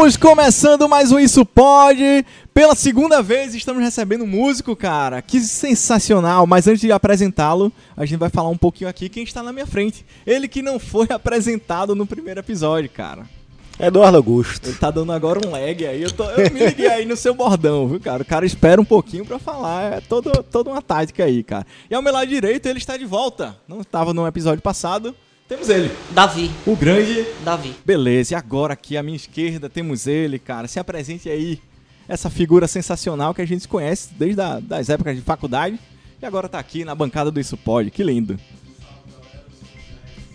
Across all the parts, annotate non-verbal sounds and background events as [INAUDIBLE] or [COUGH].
Estamos começando mais um Isso Pode. Pela segunda vez estamos recebendo um músico, cara. Que sensacional. Mas antes de apresentá-lo, a gente vai falar um pouquinho aqui quem está na minha frente. Ele que não foi [LAUGHS] apresentado no primeiro episódio, cara. Eduardo Augusto. Ele tá dando agora um lag aí. Eu, tô, eu me liguei aí no seu bordão, viu, cara? O cara espera um pouquinho pra falar. É todo, toda uma tática aí, cara. E ao meu lado direito, ele está de volta. Não estava no episódio passado. Temos ele. Davi. O grande Davi. Beleza, e agora aqui à minha esquerda temos ele, cara. Se apresente aí. Essa figura sensacional que a gente conhece desde a, das épocas de faculdade. E agora tá aqui na bancada do Isso Pode. Que lindo.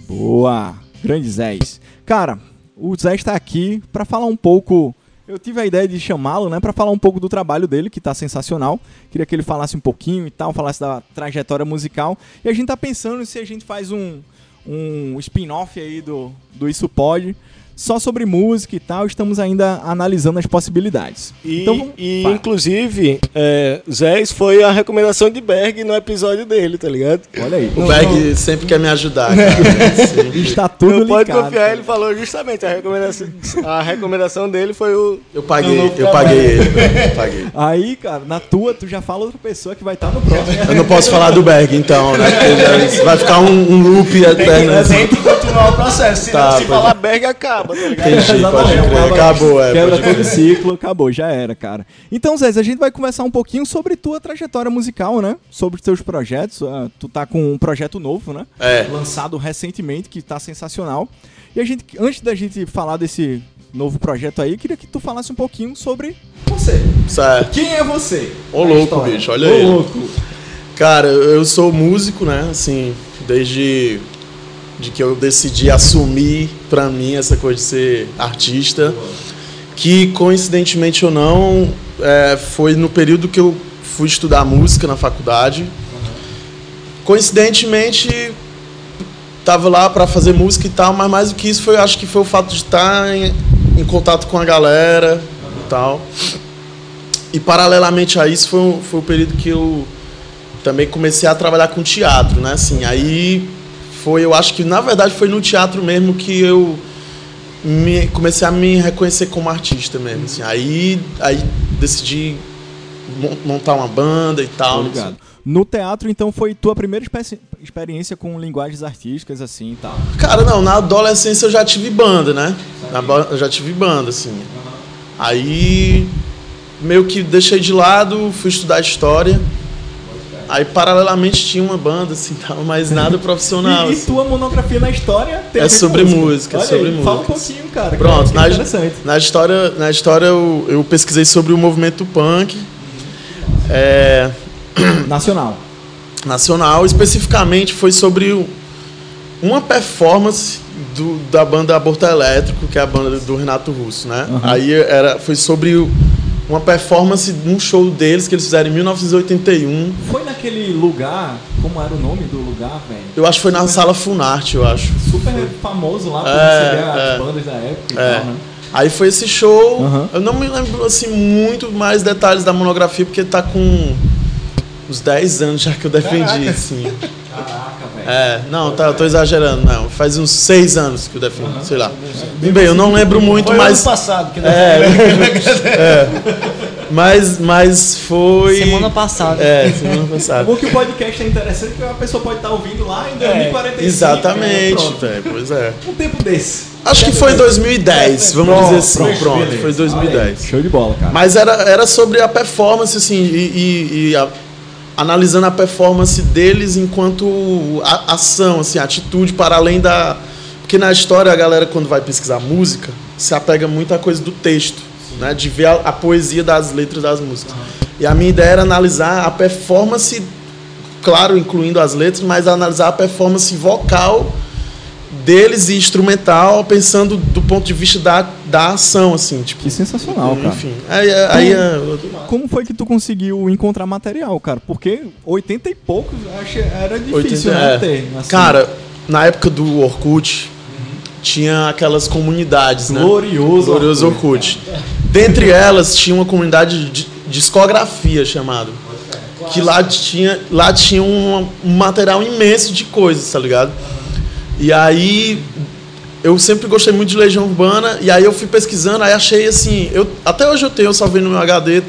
Boa. Grande Zé. Cara, o Zé está aqui para falar um pouco. Eu tive a ideia de chamá-lo, né, para falar um pouco do trabalho dele, que tá sensacional. Queria que ele falasse um pouquinho e tal, falasse da trajetória musical. E a gente tá pensando se a gente faz um, um spin-off aí do, do Isso Pode, só sobre música e tal, estamos ainda analisando as possibilidades. E, então, e inclusive, é, Zés foi a recomendação de Berg no episódio dele, tá ligado? Olha aí. O não, Berg não... sempre quer me ajudar, cara. [LAUGHS] Está tudo Não pode confiar, ele falou justamente, a recomendação, a recomendação dele foi o... Eu paguei, eu paguei ele. Eu paguei. Aí, cara, na tua, tu já fala outra pessoa que vai estar no próximo. Eu não posso falar do Berg, então, né? vai ficar um, um loop eterno. Tem que continuar o processo, se, tá, se falar Berg, acaba acaba, tá ligado? Entendi, pode crer. Acabou, é. Quebra todo ciclo, acabou, já era, cara. Então, Zé, a gente vai conversar um pouquinho sobre tua trajetória musical, né? Sobre teus projetos. Uh, tu tá com um projeto novo, né? É. Lançado recentemente, que tá sensacional. E a gente, antes da gente falar desse novo projeto aí, queria que tu falasse um pouquinho sobre você. Certo. Quem é você? Ô louco, bicho, olha Ô, aí. louco. Cara, eu sou músico, né? Assim, desde de que eu decidi assumir para mim essa coisa de ser artista, que coincidentemente ou não é, foi no período que eu fui estudar música na faculdade. Coincidentemente estava lá para fazer música e tal, mas mais do que isso foi, acho que foi o fato de estar em, em contato com a galera e tal. E paralelamente a isso foi, foi o período que eu também comecei a trabalhar com teatro, né? Assim, aí foi, eu acho que na verdade foi no teatro mesmo que eu me, comecei a me reconhecer como artista mesmo. Assim. Aí, aí decidi montar uma banda e tal. Assim. No teatro, então, foi tua primeira experiência com linguagens artísticas, assim e tal? Cara, não, na adolescência eu já tive banda, né? Eu já tive banda, assim. Aí, meio que deixei de lado, fui estudar história. Aí, paralelamente, tinha uma banda, assim, [LAUGHS] tal, mas nada profissional. e, assim. e tua monografia na história tem É sobre música, música é sobre aí, música. Fala um pouquinho, cara. Pronto, na, na, história, na história eu, eu pesquisei sobre o movimento punk. É... [CLEARS THROAT] Nacional. Nacional, especificamente foi sobre uma performance do, da banda Aborto Elétrico, que é a banda do Renato Russo, né? Uhum. Aí era, foi sobre uma performance num show deles que eles fizeram em 1981. Foi naquele lugar, como era o nome do lugar, velho? Eu acho que foi na sala Funarte, eu acho. Super famoso lá por é, receber as é, bandas da época e é. tal, né? Aí foi esse show. Uhum. Eu não me lembro assim muito mais detalhes da monografia porque tá com uns 10 anos já que eu defendi, Caraca. assim. [LAUGHS] É, não, tá, eu tô exagerando, não. Faz uns 6 anos que eu defendi, uhum. sei lá. Bem, eu não lembro muito, foi mas. ano passado que é, [LAUGHS] é. Mas, mas foi. Semana passada. É, semana passada. O que o podcast é interessante porque a pessoa pode estar ouvindo lá em 2045. É, exatamente, né? pois é. Um tempo desse. Acho que foi em 2010, vamos pronto, dizer assim. Pronto, pronto foi 2010. Show de bola, cara. Mas era, era sobre a performance, assim, e, e, e a, analisando a performance deles enquanto a, ação, assim, atitude para além da. Porque na história a galera, quando vai pesquisar música, se apega muito à coisa do texto né, de ver a, a, poesia das letras das músicas. Uhum. E a minha ideia era analisar a performance, claro, incluindo as letras, mas analisar a performance vocal deles e instrumental, pensando do ponto de vista da, da ação, assim. Tipo, que sensacional, cara. Enfim. Aí, aí, aí, como foi que tu conseguiu encontrar material, cara? Porque 80 e poucos era difícil 80, né, é. ter. Assim. Cara, na época do Orkut, tinha aquelas comunidades, Glorioso né? Glorioso Orkut. Dentre elas tinha uma comunidade de discografia chamada. Que lá tinha, lá tinha um, um material imenso de coisas, tá ligado? E aí eu sempre gostei muito de Legião Urbana, e aí eu fui pesquisando, aí achei assim, eu, até hoje eu tenho, eu salvei no meu HD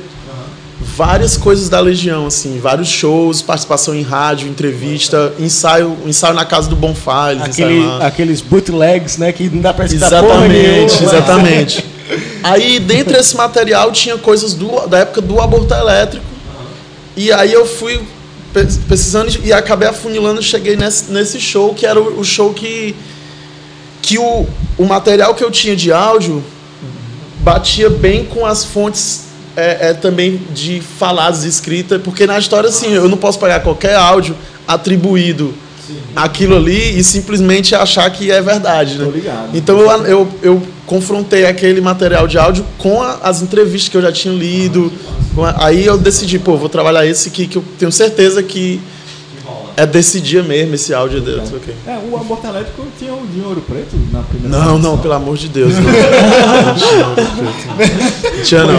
várias coisas da Legião, assim, vários shows, participação em rádio, entrevista, ensaio, ensaio na casa do Bonfires, Aquele, aqueles bootlegs, né, que não dá pra citar Exatamente, exatamente. [LAUGHS] aí, dentro desse material, tinha coisas do, da época do aborto elétrico, e aí eu fui pesquisando e acabei afunilando, cheguei nesse, nesse show, que era o, o show que, que o, o material que eu tinha de áudio batia bem com as fontes é, é, também de faladas escritas, porque na história, assim, eu não posso pegar qualquer áudio atribuído Sim. aquilo ali e simplesmente achar que é verdade, né? Então eu, eu, eu confrontei aquele material de áudio com a, as entrevistas que eu já tinha lido, Aí eu decidi, pô, vou trabalhar esse aqui que eu tenho certeza que é desse dia mesmo esse áudio dele. Okay. É, o aborto elétrico tinha o de ouro preto na primeira Não, não, pelo amor de Deus. Não, [LAUGHS] não tinha não.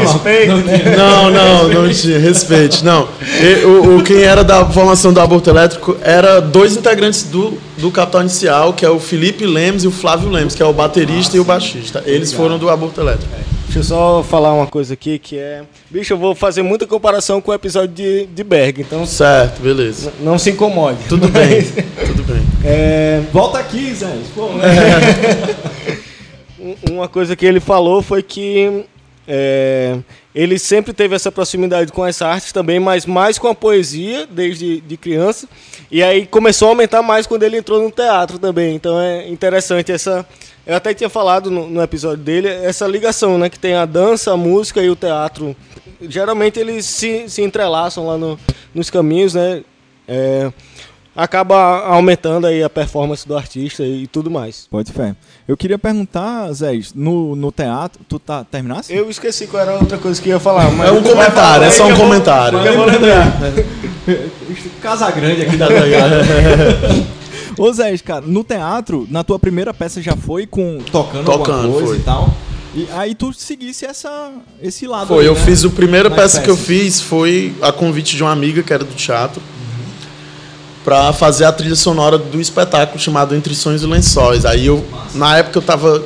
Não, não, não tinha. Respeite. Não. E, o, o, quem era da formação do aborto elétrico era dois integrantes do, do Capital Inicial, que é o Felipe Lemos e o Flávio Lemos, que é o baterista ah, e o baixista. Eles foram do aborto elétrico. É. Deixa eu só falar uma coisa aqui que é. Bicho, eu vou fazer muita comparação com o episódio de, de Berg, então. Certo, beleza. Não se incomode. Tudo bem, tudo bem. [LAUGHS] É... Volta aqui, Zé. Pô, é. [LAUGHS] [LAUGHS] uma coisa que ele falou foi que é, ele sempre teve essa proximidade com as artes também, mas mais com a poesia desde de criança. E aí começou a aumentar mais quando ele entrou no teatro também. Então é interessante essa eu até tinha falado no, no, episódio dele essa ligação, né? Que tem a dança, a música e o teatro. Geralmente eles se, se entrelaçam lá no, nos caminhos, né? É, acaba aumentando aí a performance do artista e tudo mais. Pode fé. Eu queria perguntar, Zé, no, no teatro, tu tá terminasse? Eu esqueci qual era a outra coisa que ia falar. é um comentário, é só um comentário. Eu vou lembrar. [LAUGHS] Casa grande aqui da [LAUGHS] Ô Zé, cara, no teatro, na tua primeira peça já foi com tocando, tocando alguma coisa foi. e tal. E aí tu seguisse essa, esse lado. Foi, aí, eu né? fiz a primeira peça que eu fiz foi a convite de uma amiga que era do teatro. Para fazer a trilha sonora do espetáculo chamado Entre Sonhos e Lençóis. Aí eu, na época eu tava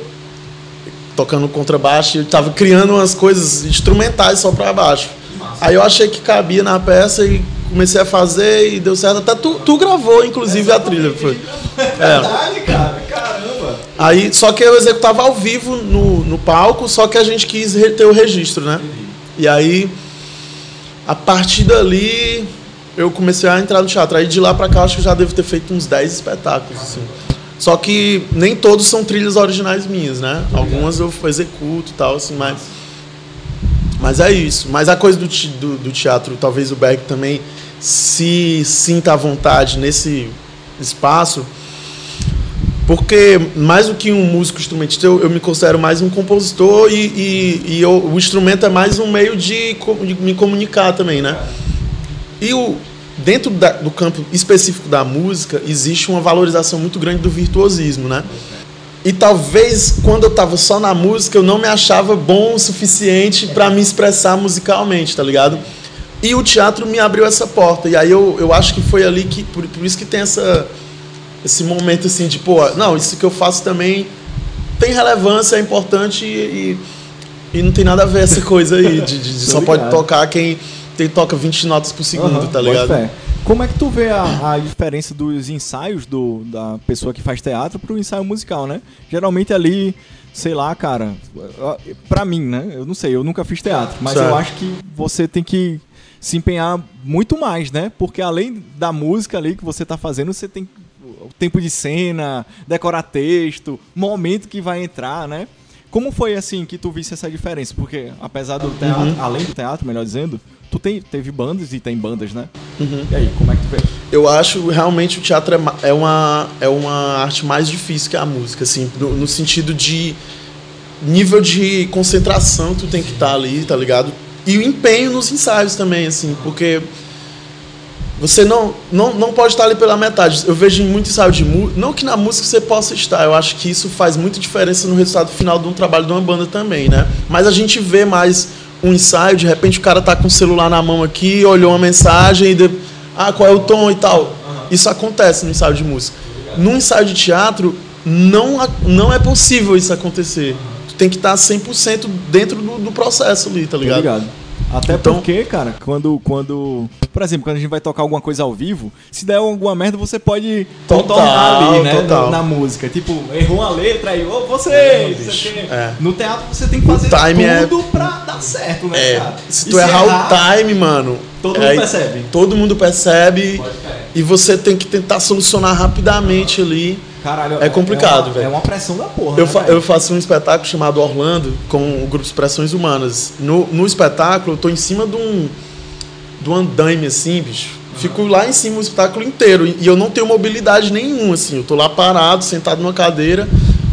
tocando contrabaixo e eu tava criando umas coisas instrumentais só para baixo. Aí eu achei que cabia na peça e comecei a fazer e deu certo. Até tu, tu gravou, inclusive, a trilha. Foi. É verdade, cara. Caramba. Aí, só que eu executava ao vivo no, no palco, só que a gente quis ter o registro, né? E aí, a partir dali, eu comecei a entrar no teatro. Aí de lá pra cá, acho que já devo ter feito uns 10 espetáculos, assim. Só que nem todos são trilhas originais minhas, né? Algumas eu executo e tal, assim, mas. Mas é isso. Mas a coisa do, do, do teatro, talvez o Beck também se sinta à vontade nesse espaço, porque mais do que um músico instrumentista, eu, eu me considero mais um compositor e, e, e eu, o instrumento é mais um meio de, de, me comunicar também, né? E o, dentro da, do campo específico da música, existe uma valorização muito grande do virtuosismo, né? E talvez quando eu estava só na música, eu não me achava bom o suficiente para me expressar musicalmente, tá ligado? E o teatro me abriu essa porta. E aí eu, eu acho que foi ali que. Por, por isso que tem essa, esse momento assim de, pô, não, isso que eu faço também tem relevância, é importante e, e, e não tem nada a ver essa coisa aí. De, de, de só pode tocar quem tem, toca 20 notas por segundo, uhum, tá ligado? Como é que tu vê a, a, diferença dos ensaios do, da pessoa que faz teatro pro ensaio musical, né? Geralmente ali, sei lá, cara, pra mim, né? Eu não sei, eu nunca fiz teatro, mas certo. eu acho que você tem que se empenhar muito mais, né? Porque além da música ali que você tá fazendo, você tem o tempo de cena, decorar texto, momento que vai entrar, né? Como foi assim que tu visse essa diferença? Porque apesar do teatro, uhum. além do teatro, melhor dizendo, tu tem, teve bandas e tem bandas, né? Uhum. E aí, como é que tu vê? Eu acho realmente o teatro é, é, uma, é uma arte mais difícil que a música, assim, no, no sentido de nível de concentração tu tem que estar tá ali, tá ligado? E o empenho nos ensaios também, assim, porque você não, não, não pode estar ali pela metade. Eu vejo muito ensaio de música. Não que na música você possa estar, eu acho que isso faz muita diferença no resultado final de um trabalho de uma banda também, né? Mas a gente vê mais um ensaio, de repente o cara tá com o celular na mão aqui, olhou uma mensagem e. De... Ah, qual é o tom e tal. Isso acontece no ensaio de música. No ensaio de teatro, não, não é possível isso acontecer. Tu tem que estar 100% dentro do, do processo ali, tá ligado? ligado. Até Então- porque, cara, quando, quando. Por exemplo, quando a gente vai tocar alguma coisa ao vivo, se der alguma merda, você pode Total, contornar ali, né? total. Na, na música. Tipo, errou uma letra aí, ô, você! quê. É. No teatro você tem que fazer é- tudo pra dar certo, né, É, cara? se tu errar, o time, mano. todo mundo percebe. Todo mundo percebe. E você tem que tentar solucionar rapidamente ali. Caralho, É complicado, uma- velho. É uma pressão da porra. Eu, né, fa- eu faço um espetáculo chamado Orlando com o grupo Expressões Humanas. No, no espetáculo, eu tô em cima de um, de um andaime, assim, bicho. Fico lá em cima o espetáculo inteiro. E eu não tenho mobilidade nenhuma, assim. Eu tô lá parado, sentado numa cadeira,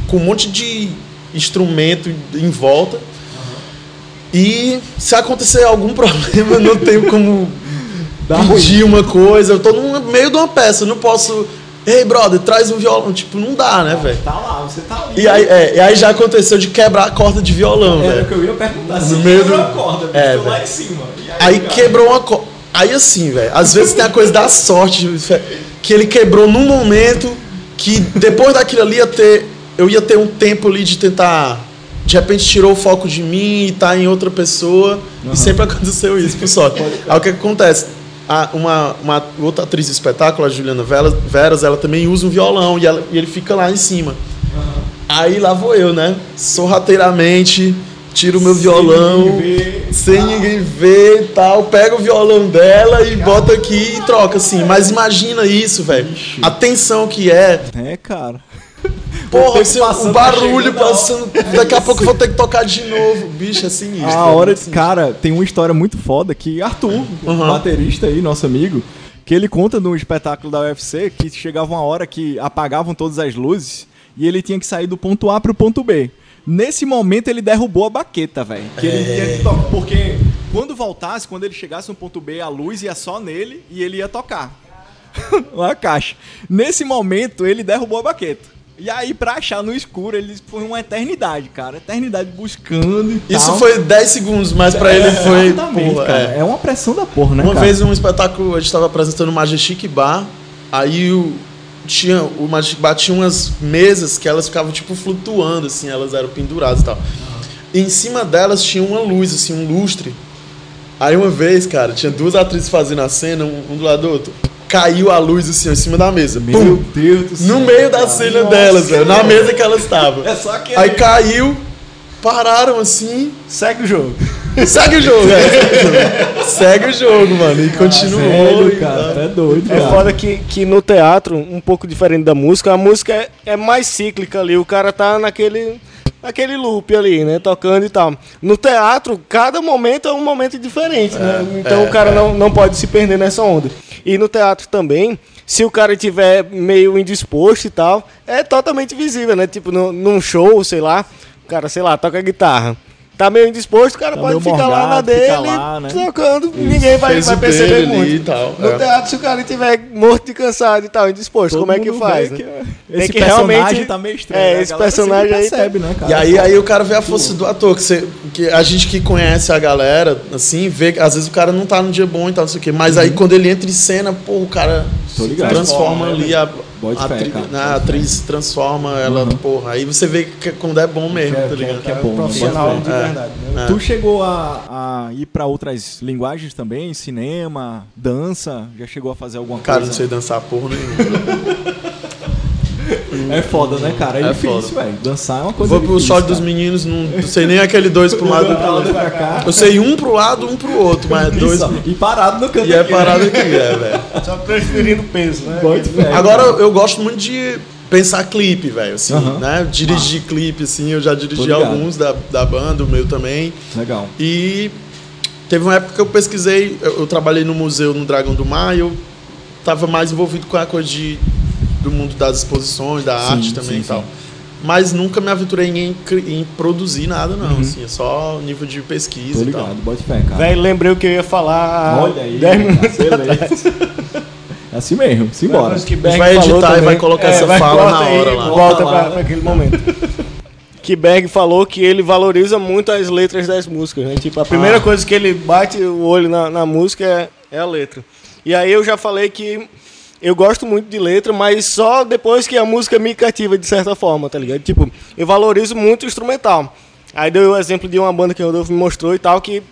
com um monte de instrumento em volta. E se acontecer algum [LAUGHS] problema, eu não tenho como Dá pedir uma coisa. Eu tô no meio de uma peça, eu não posso. Ei, brother, traz um violão. Tipo, não dá, né, velho? Tá lá, você tá ali. E aí, é, e aí já aconteceu de quebrar a corda de violão, Era o velho. que eu ia perguntar. No Se meio quebrou do- a corda, É, lá velho. em cima. Aí cara? quebrou uma corda. Aí assim, velho, às vezes tem a coisa da sorte, que ele quebrou num momento que depois daquilo ali ia ter. Eu ia ter um tempo ali de tentar. De repente tirou o foco de mim e tá em outra pessoa. E sempre aconteceu isso, por sorte. Aí o que acontece? A- uma, uma outra atriz do espetáculo, a Juliana Veras, Veras ela também usa um violão e, ela- e ele fica lá em cima. Aí lá vou eu, né? Sorrateiramente, tiro o meu Sem violão, ninguém ver. sem ninguém ver e tal, pega o violão dela e bota aqui e troca, assim. Mas imagina isso, velho. A tensão que é. É, cara. Porra, passando, o tá barulho hora. passando. Daqui a pouco eu vou ter que tocar de novo. Bicho, é sinistro. A é hora, sinistro. cara, tem uma história muito foda que Arthur, Uhum. baterista aí, nosso amigo, que ele conta num espetáculo da UFC que chegava uma hora que apagavam todas as luzes e ele tinha que sair do ponto A pro ponto B. Nesse momento ele derrubou a baqueta, velho. Que ele É. tinha que tocar. Porque quando voltasse, quando ele chegasse no ponto B, a luz ia só nele e ele ia tocar. [LAUGHS] uma caixa. Nesse momento ele derrubou a baqueta. E aí, pra achar no escuro, ele foi uma eternidade, cara. Eternidade buscando e Isso tal. foi 10 segundos, mas pra ele foi. Exatamente, porra, cara. é. É. uma pressão da porra, né, Uma cara? vez um espetáculo, a gente estava apresentando o Majestic Bar, aí o, tinha, o Majestic Bar tinha umas mesas que elas ficavam tipo flutuando, assim, elas eram penduradas e tal. E em cima delas tinha uma luz, assim, um lustre. Aí uma vez, cara, tinha duas atrizes fazendo a cena, um, um do lado do outro. Caiu a luz, assim, ó, em cima da mesa. Meu Pum! Deus do céu. No meio da cena Nossa, delas, velho, na mesa que elas estavam. É só que Aí caiu, pararam assim, segue o jogo. segue o jogo, velho. [LAUGHS] Segue o jogo, mano. E continuou. Sério, e cara, tá doido, É cara. foda que, que no teatro, um pouco diferente da música, a música é, é mais cíclica ali, o cara tá naquele, naquele loop ali, né, tocando e tal. No teatro, cada momento é um momento diferente, né? Então é, o cara é. não, não pode se perder nessa onda. E no teatro também, se o cara tiver meio indisposto e tal, é totalmente visível, né? Tipo, no, num show, sei lá, o cara, sei lá, toca guitarra. Tá meio indisposto, o cara Tá pode ficar lá na morgado, dele, fica lá, né? tocando, ninguém vai, vai perceber muito. e tal, No é. teatro, se o cara estiver morto de cansado e tal, indisposto, Todo como é que faz? né? que Tem esse que personagem realmente- tá meio estranho. é, né? Esse personagem aí percebe, né, cara? E aí, aí o cara vê a força do ator, que, você, que a gente que conhece a galera, assim, vê que às vezes o cara não tá no dia bom e tal, não sei o quê. Mas aí quando ele entra em cena, pô, o cara transforma Transforma, ali a, Bota a, fé, atri- cara, né, a atriz se transforma, ela, Uhum. porra. Aí você vê que quando é bom mesmo, Que é- tá que é- ligado? que é bom, né? profissional de verdade. né? É. Tu chegou a, a ir pra outras linguagens também? Cinema, dança? Já chegou a fazer alguma Cara, não coisa? sei dançar porra nenhuma. [LAUGHS] É foda, né, cara? É, É difícil, foda. velho. Dançar é uma coisa Vou pro difícil, shot dos cara. meninos, não, não sei nem aquele dois pro lado e pro outro. pra cá. Eu sei um pro lado, um pro outro, mas dois. Isso, E parado no canto E é aqui, né? parado aqui, é, velho. Só transferindo peso, né? Bota fé, Agora cara. eu gosto muito de pensar clipe, velho, assim, né? Dirigir clipe, assim, eu já dirigi alguns da, da banda, o meu também. Legal. E teve uma época que eu pesquisei, eu, eu trabalhei no museu no Dragão do Mar e eu tava mais envolvido com a coisa de, do mundo das exposições, da Sim, arte também sim, e tal. sim. Mas nunca me aventurei em, em produzir nada, não, Uhum. assim, é só nível de pesquisa Tô e tal. ligado, bota fé, cara. Velho, lembrei o que eu ia falar. Olha aí. 10 minutos. beleza. É assim mesmo, simbora. Que A gente vai editar e também. vai colocar essa vai, fala na aí, hora lá. Volta Volta lá. pra, pra aquele momento. [LAUGHS] que Berg falou que ele valoriza muito as letras das músicas, né? Tipo, a primeira Ah. coisa que ele bate o olho na, na música é, é a letra. E aí eu já falei que eu gosto muito de letra, mas só depois que a música me cativa de certa forma, tá ligado? Tipo, eu valorizo muito o instrumental. Aí deu o exemplo de uma banda que o Rodolfo me mostrou e tal, que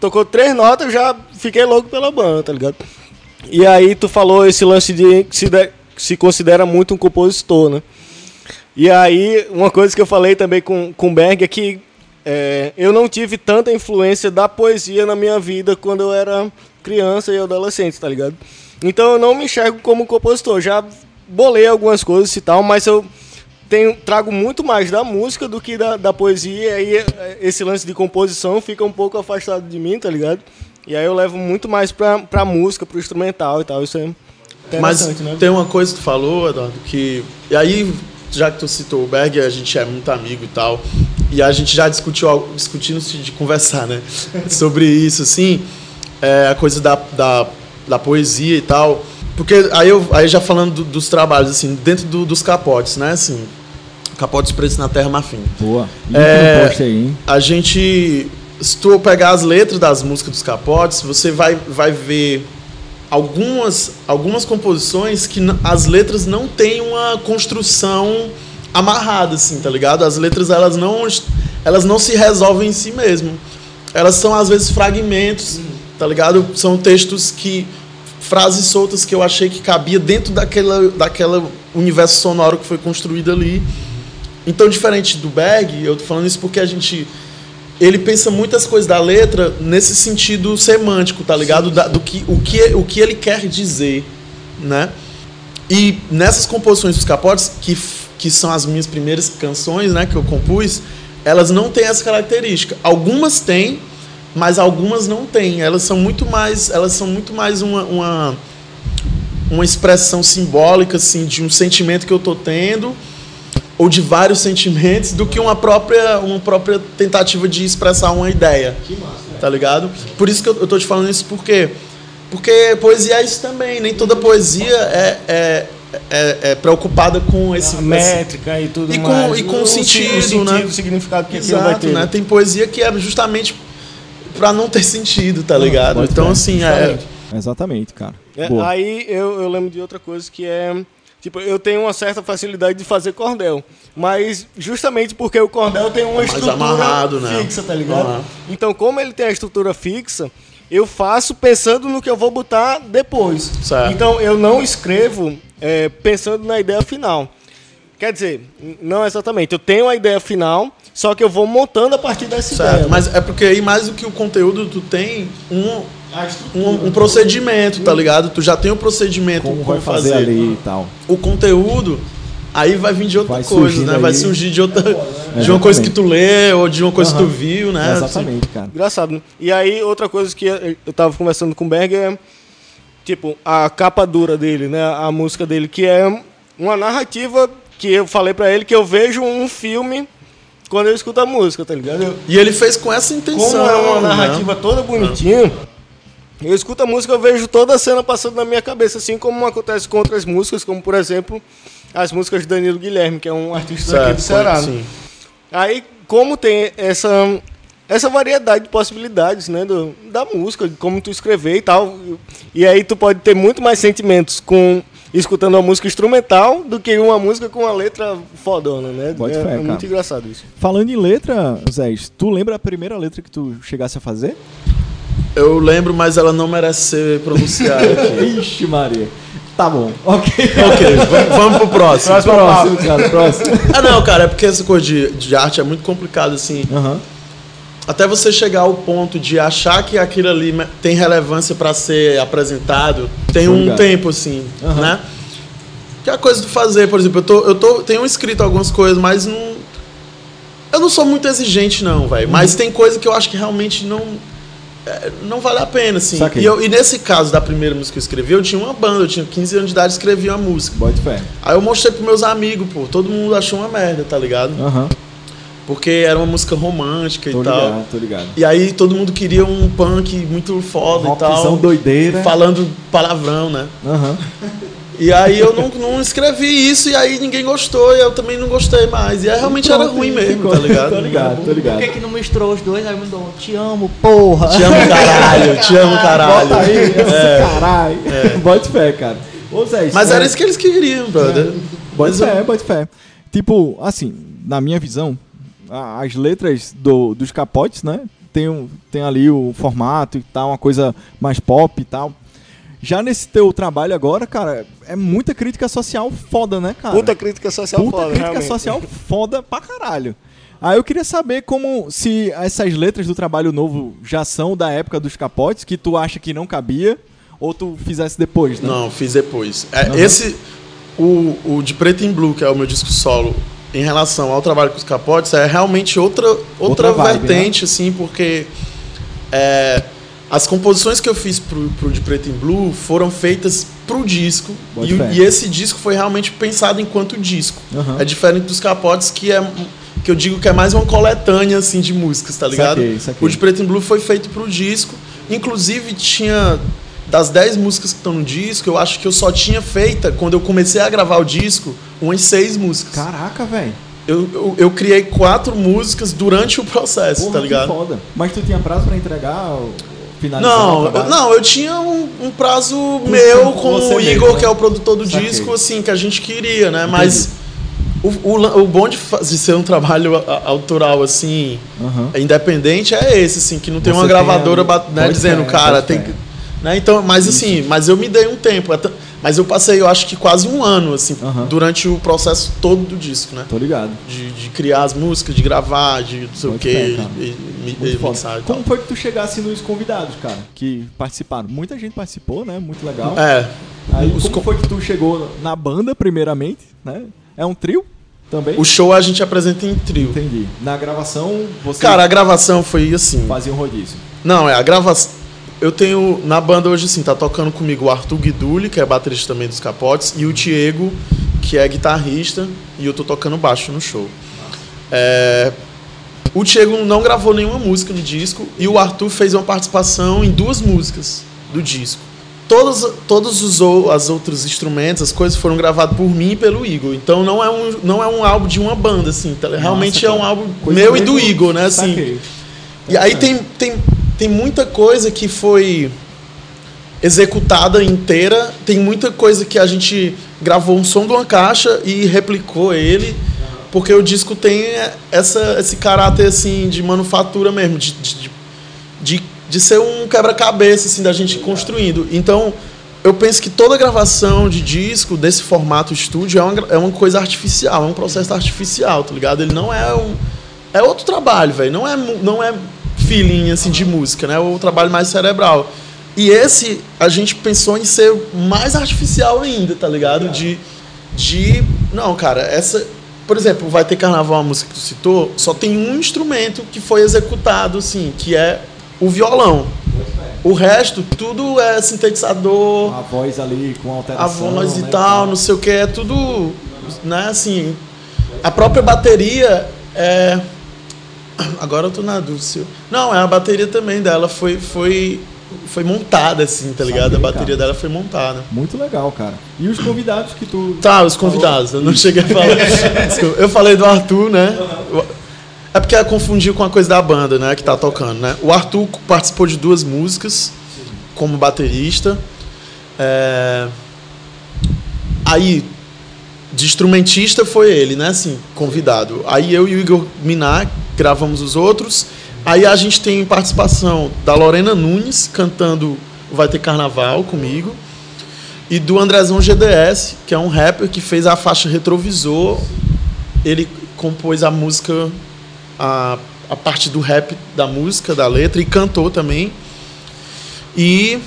tocou três notas, já fiquei louco pela banda, tá ligado? E aí tu falou esse lance de que se, de, se considera muito um compositor, né? E aí, uma coisa que eu falei também com, com o Berg é que é, eu não tive tanta influência da poesia na minha vida quando eu era criança e adolescente, tá ligado? Então eu não me enxergo como compositor. Já bolei algumas coisas e tal, mas eu tenho, trago muito mais da música do que da, da poesia. E aí esse lance de composição fica um pouco afastado de mim, tá ligado? E aí eu levo muito mais pra, pra música, pro instrumental e tal. Isso é Mas né? tem uma coisa que tu falou, Eduardo, que. E aí, já que tu citou o Berg, a gente é muito amigo e tal. E a gente já discutiu, discutindo de conversar, né? [LAUGHS] Sobre isso, assim. É, a coisa da, da, da poesia e tal. Porque aí, eu, aí já falando do, dos trabalhos, assim, dentro do, dos capotes, né? Assim, capotes pretos na terra marfim. Boa. É, no post aí, hein? A gente. Se tu pegar as letras das músicas dos capotes, você vai, vai ver algumas, algumas composições que as letras não têm uma construção amarrada, assim, tá ligado? As letras elas não, elas não se resolvem em si mesmo. Elas são às vezes fragmentos, tá ligado? São textos que frases soltas que eu achei que cabia dentro daquela, daquela universo sonoro que foi construído ali. Então, diferente do Berg, eu tô falando isso porque a gente. Ele pensa muitas coisas da letra nesse sentido semântico, tá ligado? Da- do que, o, que, o que ele quer dizer, né? E nessas composições dos capotes, que, que são as minhas primeiras canções, né, que eu compus, elas não têm essa característica. Algumas têm, mas algumas não têm. Elas são muito mais, elas são muito mais uma, uma, uma expressão simbólica assim de um sentimento que eu tô tendo ou de vários sentimentos do que uma própria uma própria tentativa de expressar uma ideia. Tá ligado? Por isso que eu, tô te falando isso porque porque poesia é isso também, nem toda poesia é, é, é, é preocupada com esse A métrica e tudo E com- mais. e com o sentido, o sentido, né? o significado que aquilo vai Exato, ter. né? Tem poesia que é justamente pra não ter sentido, tá ligado? pode Então crer, assim, é. Exatamente, cara. É, aí eu, eu lembro de outra coisa que é. Tipo, eu tenho uma certa facilidade de fazer cordel. Mas justamente porque o cordel tem uma mais estrutura amarrado, né? fixa, tá ligado? Aham. Então, como ele tem a estrutura fixa, eu faço pensando no que eu vou botar depois. Certo. Então, eu não escrevo é, pensando na ideia final. Quer dizer, não exatamente. Eu tenho a ideia final, só que eu vou montando a partir dessa certo. ideia. né? Mas é porque aí mais do que o conteúdo, tu tem um, um, um procedimento, tá ligado? Tu já tem o procedimento Como como vai fazer ali e tal. O conteúdo aí vai vir de outra Vai coisa, né? Vai aí. surgir de outra de Exatamente. uma coisa que tu lê ou de uma coisa que Aham. tu viu, né? Exatamente, cara. Engraçado, né? E aí, outra coisa que eu tava conversando com o Berg é, tipo, a capa dura dele, né? A música dele, que é uma narrativa que eu falei pra ele que eu vejo um filme quando eu escuto a música, tá ligado? Eu- E ele fez com essa intenção. como é uma né? narrativa toda bonitinha, eu escuto a música, eu vejo toda a cena passando na minha cabeça, assim como acontece com outras músicas, como, por exemplo, as músicas de Danilo Guilherme, que é um artista daqui do Certo, Ceará. né? sim. Aí, como tem essa, essa variedade de possibilidades, né, do, da música, de como tu escrever e tal, e aí tu pode ter muito mais sentimentos com escutando uma música instrumental do que uma música com uma letra fodona, né? Bote é, fé, é cara. muito engraçado isso. Falando em letra, Zé, tu lembra a primeira letra que tu chegasse a fazer? Eu lembro, mas ela não merece ser pronunciada aqui. [LAUGHS] Ixi, Maria. Tá bom. [LAUGHS] Ok. ok, vamos, vamos pro próximo. Próximo, cara, próximo. Ah, não, cara, é porque essa coisa de, de arte é muito complicado, assim. Aham. Até você chegar ao ponto de achar que aquilo ali tem relevância pra ser apresentado, tem um tempo, assim, Aham. né? Que é a coisa de fazer, por exemplo, eu, tô, eu tô, tenho escrito algumas coisas, mas não. Eu não sou muito exigente, não, velho. Mas Uhum. tem coisa que eu acho que realmente não. é, não vale a pena, assim. E, eu- e nesse caso da primeira música que eu escrevi, eu tinha uma banda, eu tinha 15 anos de idade e escrevi uma música. Bote fé. Aí eu mostrei pros meus amigos, pô. Todo mundo achou uma merda, tá ligado? Aham. Porque era uma música romântica Tô e tal. ligado, tô ligado. E aí todo mundo queria um punk muito foda e tal. doideira. Falando palavrão, né? Aham. E aí eu não, não escrevi isso e aí ninguém gostou e eu também não gostei mais. E aí realmente era Pronto, ruim ficou- mesmo, tá [LAUGHS] ligado? Tô ligado, tô Por ligado. que, que não misturou os dois? Aí mandou, te amo, porra. Te amo caralho, te amo [LAUGHS] caralho. Bota aí, esse caralho. Bote fé, cara. Ô, Zé, Mas é- era isso que eles queriam, brother. Bota Mas fé, bota fé. Tipo, assim, na minha visão, as letras do, dos capotes, né? Tem, um, tem ali o formato e tal, uma coisa mais pop e tal. Já nesse teu trabalho agora, cara, é muita crítica social foda, né, cara? Puta crítica social Puta foda, crítica realmente. social foda pra caralho. Aí eu queria saber como se essas letras do trabalho novo já são da época dos capotes, que tu acha que não cabia, ou tu fizesse depois, né? Não, fiz depois. É, Aham. Esse, o, o de Preto em Blue, que é o meu disco solo, em relação ao trabalho com os capotes, é realmente outra, outra, Outra vibe, né? vertente, assim, porque é, as composições que eu fiz pro, pro de Preto em Blue foram feitas pro disco, e, e esse disco foi realmente pensado enquanto disco. Aham. É diferente dos capotes, que é que eu digo que é mais uma coletânea assim de músicas, tá ligado? Saquei, saquei. O de Preto em Blue foi feito pro disco. Inclusive tinha das 10 músicas que estão no disco, eu acho que eu só tinha feita quando eu comecei a gravar o disco, umas seis músicas. Caraca, velho. Eu, eu, eu criei quatro músicas durante o processo, Porra, tá que ligado? foda. Mas tu tinha prazo pra entregar, ou finalizar Não, eu, não, eu tinha um, um prazo meu com o mesmo, Igor, né? que é o produtor do Saquei. disco, assim, que a gente queria, né? Mas o, o, o bom de, de ser um trabalho autoral, assim, Aham. independente, é esse, assim, que não tem Você uma tem gravadora ali- bat- né, dizendo, cara, tem fé. Né? Então, mas assim, mas eu me dei um tempo. Mas eu passei, eu acho que quase um ano, assim, Aham. durante o processo todo do disco, né? Tô ligado. De, de criar as músicas, de gravar, de não sei o quê, e, e, e mixar e. Como foi que tu chegasse nos convidados, cara, que participaram? Muita gente participou, né? Muito legal. É. Aí, os como co- foi que tu chegou na banda, primeiramente, né? É um trio também? O show a gente apresenta em trio. Entendi. Na gravação, você Cara, a gravação foi assim. fazia um rodízio. Não, é a gravação. Eu tenho na banda hoje assim, tá tocando comigo o Arthur Guiduli, que é baterista também dos Capotes, e o Diego, que é guitarrista, e eu tô tocando baixo no show. É, O Diego não gravou nenhuma música no disco e o Arthur fez uma participação em duas músicas do disco. Todos, todos os as outros instrumentos, as coisas foram gravadas por mim e pelo Igor. Então não é um, não é um álbum de uma banda, assim. tá? Realmente é cara. um álbum meu e do Igor, né? Assim, saquei. e aí tem, tem, tem muita coisa que foi executada inteira, tem muita coisa que a gente gravou um som de uma caixa e replicou ele, porque o disco tem essa, esse caráter assim de manufatura mesmo, de, de, de, de ser um quebra-cabeça assim, da gente construindo. Então, eu penso que toda gravação de disco desse formato estúdio é uma, é uma coisa artificial, é um processo artificial, tá ligado? Ele não é um. É outro trabalho, velho. Não é, não é feeling assim, de música, né? O trabalho mais cerebral. E esse a gente pensou em ser mais artificial ainda, tá ligado? De. de não, cara, essa. Por exemplo, vai ter carnaval, a música que tu citou, só tem um instrumento que foi executado, assim, que é o violão. O resto, tudo é sintetizador, A voz ali com a alteração. voz e né, tal, não sei o que, é tudo, né, assim, a própria bateria é, [CLEARS THROAT] agora eu tô na dúvida, se não, é a bateria também dela, foi, foi, foi montada assim, tá ligado? Saquei, A bateria cara. dela foi montada. Muito legal, cara. E os convidados que tu. Tá, os convidados, eu não cheguei a falar. [LAUGHS] Eu falei do Arthur, né? É porque confundiu com a coisa da banda, né? Que tá tocando, né? O Arthur participou de duas músicas como baterista. É, Aí, de instrumentista foi ele, né? Assim, convidado. Aí eu e o Igor Minar gravamos os outros. Aí a gente tem participação da Lorena Nunes cantando Vai Ter Carnaval comigo e do Andrezão GDS, que é um rapper que fez a faixa Retrovisor. Ele compôs a música, a, a parte do rap da música, da letra, e cantou também. E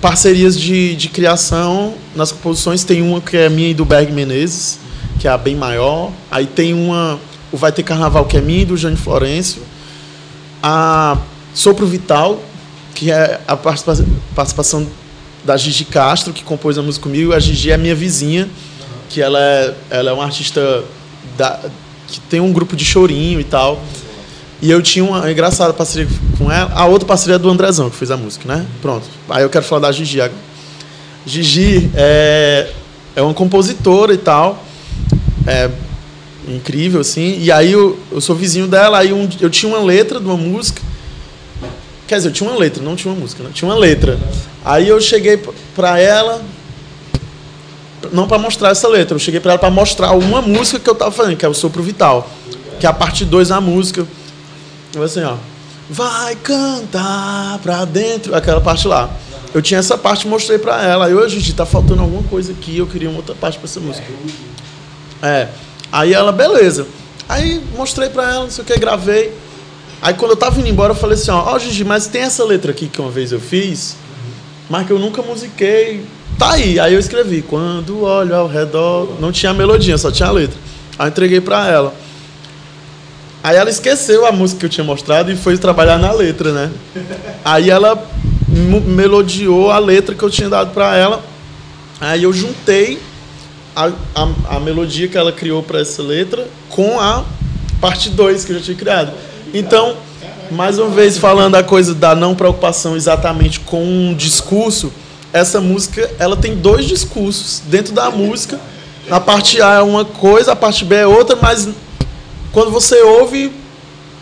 parcerias de, de criação nas composições. Tem uma que é minha e do Berg Menezes, que é a bem maior. Aí tem uma, o Vai Ter Carnaval, que é minha e do Jane Florencio. A Sopro Vital, que é a participa- participação da Gigi Castro, que compôs a música comigo. A Gigi é minha vizinha, que ela é, ela é uma artista da, que tem um grupo de chorinho e tal. E eu tinha uma engraçada parceria com ela. A outra parceria é do Andrezão, que fez a música, né? Pronto. Aí eu quero falar da Gigi agora. Gigi é, é uma compositora e tal. É incrível, assim. E aí eu, eu sou vizinho dela, aí um, eu tinha uma letra de uma música. Quer dizer, eu tinha uma letra, não tinha uma música, né? Tinha uma letra. Aí eu cheguei pra ela, não pra mostrar essa letra, eu cheguei pra ela pra mostrar uma música que eu tava fazendo, que é o Sopro Vital, que é a parte 2 da música. Assim, ó. Vai cantar pra dentro, aquela parte lá. Eu tinha essa parte, mostrei pra ela. Aí hoje, gente, tá faltando alguma coisa aqui, eu queria uma outra parte pra essa música. É. Aí ela, beleza. Aí mostrei pra ela, não sei o que, gravei. Aí quando eu tava indo embora, eu falei assim, ó, ó Gigi, mas tem essa letra aqui que uma vez eu fiz, mas que eu nunca musiquei. Tá aí. Aí eu escrevi, quando olho ao redor. Não tinha a melodia, só tinha a letra. Aí entreguei pra ela. Aí ela esqueceu a música que eu tinha mostrado e foi trabalhar na letra, né? Aí ela melodiou a letra que eu tinha dado pra ela. Aí eu juntei a, a, a melodia que ela criou para essa letra com a parte 2 que eu já tinha criado. Então, mais uma vez falando a coisa da não preocupação exatamente com um discurso, essa música ela tem dois discursos dentro da música. A parte A é uma coisa, a parte B é outra, mas quando você ouve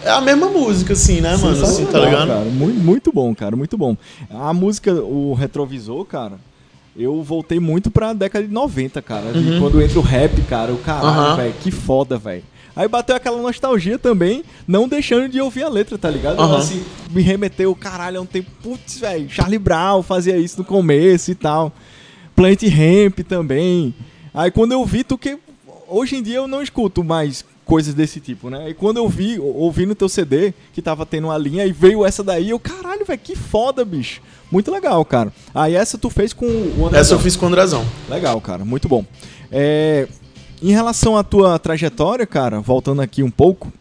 é a mesma música, assim, né, mano? Assim, tá ligado? Cara. Muito, muito bom, cara, muito bom. A música, o retrovisor, cara, eu voltei muito pra década de 90, cara. de Quando entra o rap, cara, o caralho, Uhum. Velho, que foda, velho. Aí bateu aquela nostalgia também, não deixando de ouvir a letra, tá ligado? Aham. Assim, me remeteu, caralho, há um tempo, putz, velho, Charlie Brown fazia isso no começo e tal. Plant Ramp também. Aí quando eu vi, tu que. Hoje em dia eu não escuto mais coisas desse tipo, né? E quando eu vi, ouvi no teu CD, que tava tendo uma linha, e veio essa daí, eu, caralho, velho, que foda, bicho. Muito legal, cara. Aí essa tu fez com o Andrezão. Essa eu fiz com o Andrezão. Legal, cara, muito bom. É, em relação à tua trajetória, cara, voltando aqui um pouco,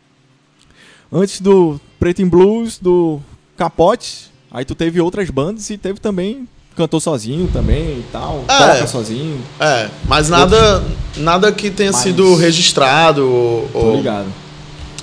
antes do Preto em Blues, do Capote, aí tu teve outras bandas e teve também, cantou sozinho também e tal, É. toca sozinho, É, mas nada, nada que tenha Mas- sido registrado ou, ligado.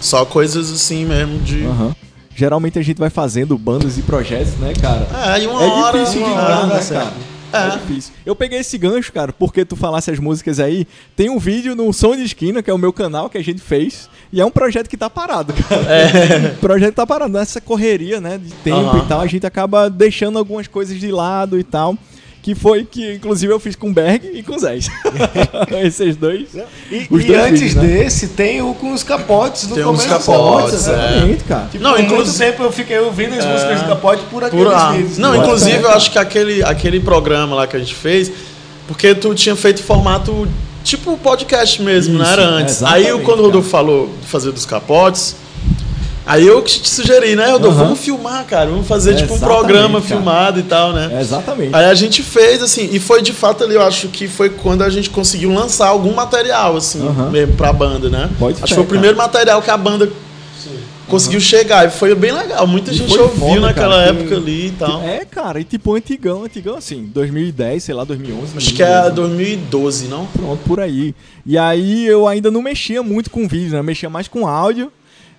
só coisas assim mesmo de. Aham. Geralmente a gente vai fazendo bandas e projetos, né, cara? É, e uma é hora, difícil de uma ligar, hora né, cara? É. É difícil. Eu peguei esse gancho, cara, porque tu falasse as músicas aí. Tem um vídeo no Som de Esquina, que é o meu canal, que a gente fez. E é um projeto que tá parado, cara. É. [LAUGHS] O projeto tá parado. Nessa correria, né, de tempo Aham. e tal, a gente acaba deixando algumas coisas de lado e tal. Que foi que, inclusive, eu fiz com o Berg e com o Zé. Esses dois. E, Os e dois antes né? desse, tem o com os capotes no Tem começo. capotes, Nossa, é. Exatamente, cara. Tipo, Não, inclusive- tempo eu fiquei ouvindo as músicas do capote por aqueles Por vídeos. Não, né? inclusive eu acho que aquele, aquele programa lá que a gente fez, porque tu tinha feito formato tipo podcast mesmo, não Isso, era antes. Aí quando o Rodolfo falou de fazer dos capotes, aí eu que te sugeri, né, Rodolfo? Aham. Vamos filmar, cara. Vamos fazer tipo um programa cara. filmado e tal, né? É, exatamente. Aí a gente fez, assim, e foi de fato ali, eu acho que foi quando a gente conseguiu lançar algum material, assim, Aham. mesmo pra banda, né? Pode acho que foi o primeiro material que a banda conseguiu chegar. E foi bem legal. Muita E gente ouviu foda, naquela cara, época que- ali e tal. É, cara, e tipo antigão, antigão assim, 2010, sei lá, 2011. Acho que é 2012, não? Pronto, por aí. E aí eu ainda não mexia muito com vídeo, né? Mexia mais com áudio.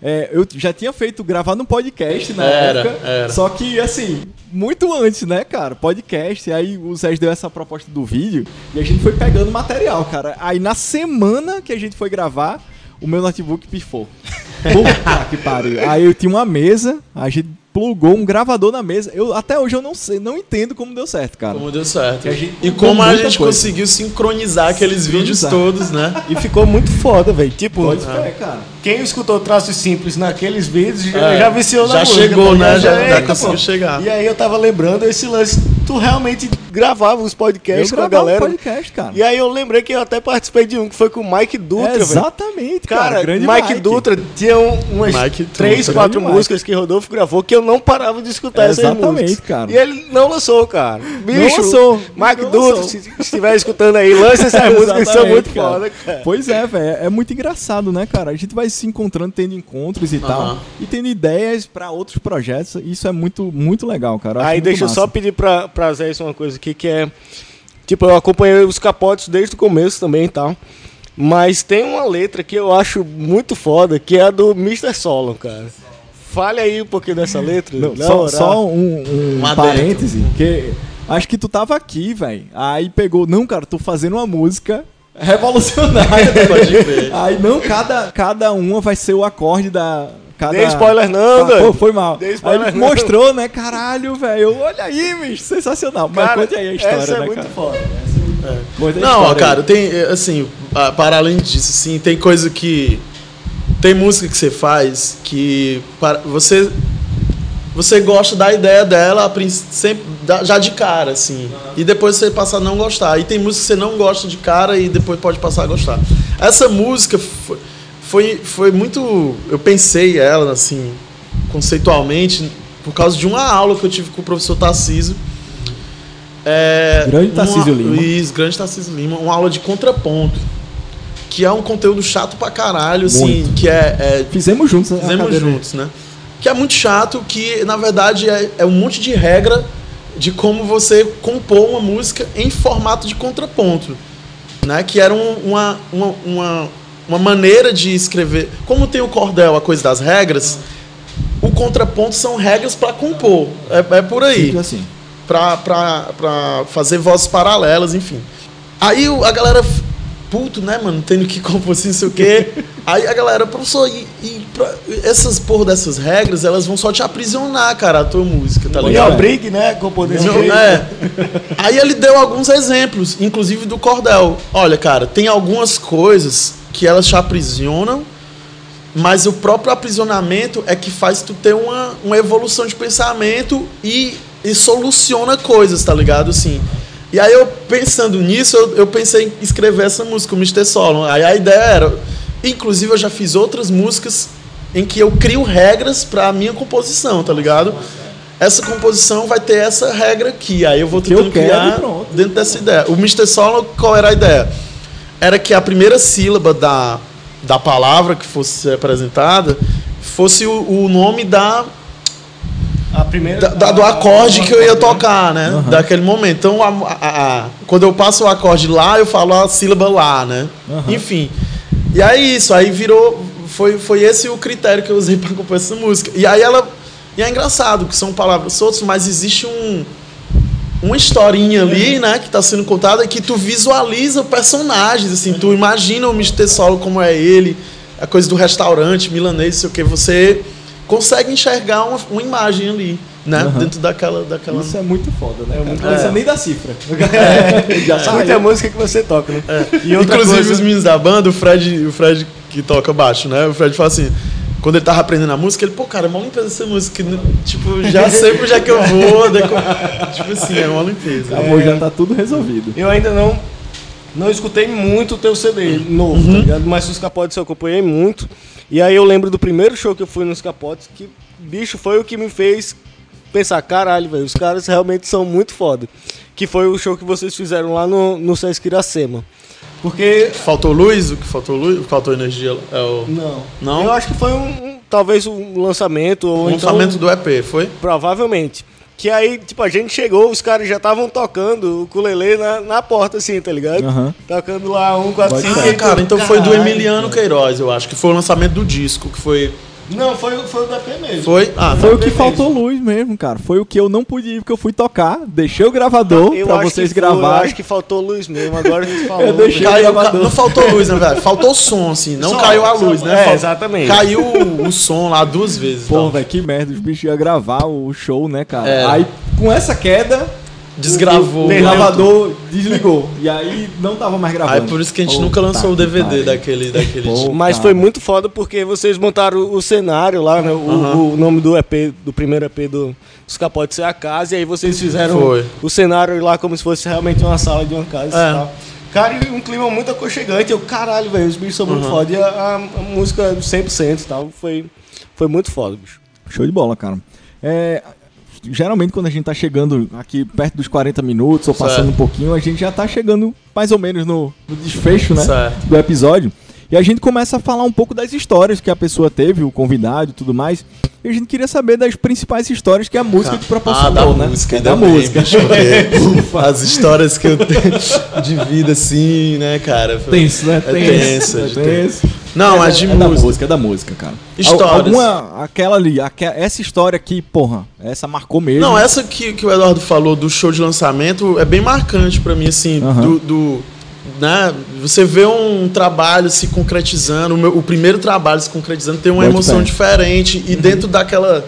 É, eu já tinha feito, gravado um podcast na Era, época. era. Só que, assim, muito antes, né, cara? Podcast. E aí o Sérgio deu essa proposta do vídeo e a gente foi pegando material, cara. Aí na semana que a gente foi gravar, o meu notebook pifou. [LAUGHS] Puta que pariu. Aí eu tinha uma mesa, a gente plugou um gravador na mesa. Eu, até hoje eu não sei, não entendo como deu certo, cara. Como deu certo. E como a gente coisa. conseguiu sincronizar aqueles vídeos Sincronizar. todos, né? [LAUGHS] E ficou muito foda, velho. Tipo, Pode ser, cara. quem escutou traços simples naqueles vídeos já, É, já viciou na já música. chegou, tá né? ligado? Já- já Eita, conseguiu pô. chegar. E aí eu tava lembrando esse lance. Tu realmente gravava os podcasts Eu com a gravava um galera. podcast, cara. E aí eu lembrei que eu até participei de um que foi com o Mike Dutra, É, velho. exatamente, cara. Cara, grande Mike, Dutra tinha um- umas Mike três, Dutra, quatro músicas que Rodolfo gravou que eu não parava de escutar É, essas exatamente, músicas. cara. E ele não lançou, cara. Bicho, lançou, Mike não Dutra, lançou. se estiver escutando aí, lança essas [LAUGHS] músicas que são Exatamente, muito cara. foda, cara. Pois é, velho. É muito engraçado, né, cara? A gente vai se encontrando, tendo encontros e tal. Aham. E tendo ideias pra outros projetos. Isso é muito, muito legal, cara. Aí deixa eu massa. só pedir pra, pra Zé isso uma coisa aqui que é. Tipo, eu acompanhei os capotes desde o começo também e tal. Mas tem uma letra que eu acho muito foda, que é a do Mr. Solon, cara. Fale aí um pouquinho dessa letra. Não, só, só um, um Um parêntese, que acho que tu tava aqui, velho. Aí pegou, não, cara, tô fazendo uma música revolucionária. [LAUGHS] Aí não, cada, cada uma vai ser o acorde da. Cada... Dei spoiler não, Ah, pô, foi mal. Dei Aí spoiler ele não. mostrou, né? Caralho, velho. Olha aí, bicho, sensacional. Mas Cara, conte aí a história, essa é né, muito cara? foda. Essa é Não, cara, aí. tem, assim, para além disso, sim, tem coisa que. Tem música que você faz que para, você você gosta da ideia dela sempre, já de cara, assim. E depois você passa a não gostar. E tem música que você não gosta de cara e depois pode passar a gostar. Essa música foi, foi, foi muito. Eu pensei ela, assim, conceitualmente, por causa de uma aula que eu tive com o professor Tarcísio. É, Grande Tarcísio Lima. Isso, grande Tarcísio Lima. Uma aula de contraponto. Que é um conteúdo chato pra caralho, assim, Muito. que é- é Fizemos juntos a Fizemos juntos, né? Que é muito chato, que na verdade é, é um monte de regra de como você compor uma música em formato de contraponto. Né? Que era um- uma, uma, uma, uma maneira de escrever. Como tem o cordel, a coisa das regras, o contraponto são regras para compor. É, é por aí Simples assim. pra fazer vozes paralelas, enfim. Aí a galera, puto, né, mano, tendo que [LAUGHS] compor assim, não sei o quê. Aí a galera, professor, e, e pra- essas porra dessas regras, elas vão só te aprisionar, cara, a tua música, tá ligado? obrigue, né, a compor desse Não, jeito. é. [LAUGHS] Aí ele deu alguns exemplos, inclusive do cordel. Olha, cara, tem algumas coisas que elas te aprisionam, mas o próprio aprisionamento é que faz tu ter uma, uma evolução de pensamento e, e soluciona coisas, tá ligado? Assim. E aí eu pensando nisso, eu, eu pensei em escrever essa música, o Mr. Solon. Aí a ideia era, inclusive eu já fiz outras músicas em que eu crio regras pra minha composição, tá ligado? Essa composição vai ter essa regra aqui, aí eu vou Que eu tentando quero criar pronto. dentro dessa ideia. O Mr. Solon, qual era a ideia? Era que a primeira sílaba da, da palavra que fosse apresentada fosse o, o nome da, A primeira. da- da- do acorde que eu ia tocar, né? Daquele momento. Então, a- a- a- quando eu passo o acorde lá, eu falo a sílaba lá, né? Aham. Enfim. E aí isso, aí virou. Foi, foi esse o critério que eu usei [LAUGHS] para compor essa música. E aí ela. E é engraçado, que são palavras soltas, mas existe um. Uma historinha ali, né, que tá sendo contada, que tu visualiza personagens, assim, tu imagina o Mr. Solo como é ele, a coisa do restaurante milanês, sei o que, você consegue enxergar uma, uma imagem ali, né, Aham. dentro daquela, daquela Isso é muito foda, né? É muito Não precisa é. nem da cifra. [LAUGHS] Já Muita saiu. música que você toca, né? E outra Inclusive coisa- os meninos da banda, o Fred, o Fred que toca baixo, né? O Fred fala assim, quando ele tava aprendendo a música, ele, pô, cara, é uma limpeza essa música. né? Tipo, já sei onde é que eu vou. deco- Tipo assim, é uma limpeza. Acabou, já tá tudo resolvido. Eu ainda não não escutei muito o teu CD novo, Uhum. tá ligado? Mas os capotes eu acompanhei muito. E aí eu lembro do primeiro show que eu fui nos capotes, que, bicho, foi o que me fez pensar, caralho, velho, os caras realmente são muito foda. Que foi o show que vocês fizeram lá no, no Sesc Iracema. Porque. Faltou luz? O que faltou luz? Faltou energia? É o Não. Não? Eu acho que foi um. um- talvez um lançamento. Ou o lançamento então, do EP, foi? Provavelmente. Que aí, tipo, a gente chegou, os caras já estavam tocando o ukulele na, na porta, assim, tá ligado? Aham. Tocando lá um, quatro, cinco. e Ah, cara, então foi do Emiliano. Queiroz, eu acho, que foi o lançamento do disco, que foi... Não, foi, foi o da P mesmo. Foi? Ah, Foi o que faltou luz mesmo, cara. Foi o que eu não pude ir, porque eu fui tocar, deixei o gravador Eu pra vocês foi, Eu gravarem. acho que faltou luz mesmo, agora a gente [LAUGHS] falou. Eu deixei-. Caiu, gravador. não faltou luz, na verdade. Faltou som, assim. Não Som, caiu a som, luz, né? é, Fal- exatamente. Caiu o som lá duas vezes. Pô, então. velho, que merda. Os bichos iam gravar o show, né, cara? É. Aí, com essa queda, Desgravou. o gravador desligou. E aí não tava mais gravando. Aí por isso que a gente Puta nunca lançou o DVD pariu. daquele, daquele Pô, dia. Mas cara. foi muito foda porque vocês montaram o cenário lá, né? O, o nome do EP, do primeiro EP do, dos Capotes é a casa, e aí vocês fizeram Foi. o cenário lá como se fosse realmente uma sala de uma casa É. e tal. Cara, e um clima muito aconchegante. Eu, caralho, velho, os bichos são muito Uhum. foda. E a, a- a música 100% e tal, foi, foi muito foda, bicho. Show de bola, cara. É, geralmente quando a gente tá chegando aqui perto dos 40 minutos ou passando Certo. um pouquinho, a gente já tá chegando mais ou menos no, no desfecho, né? Certo. Do episódio. E a gente começa a falar um pouco das histórias que a pessoa teve, o convidado e tudo mais. E a gente queria saber das principais histórias que a música te proporcionou, ah, da né? música, É da bem, música. bicho, [LAUGHS] as histórias que eu tenho de vida, assim, né, cara? foi- Tenso, né? É Tenso. tenso, é é de tenso. Não, é, mas de é da música. música, é da música, cara. Histórias. Al- Alguma, aquela ali, aque- essa história aqui, porra, essa marcou mesmo. Não, essa que, que o Eduardo falou do show de lançamento é bem marcante pra mim, assim, Aham. do, do- né, você vê um trabalho se concretizando, o, meu- o primeiro trabalho se concretizando tem uma Bote emoção fé. diferente e dentro daquela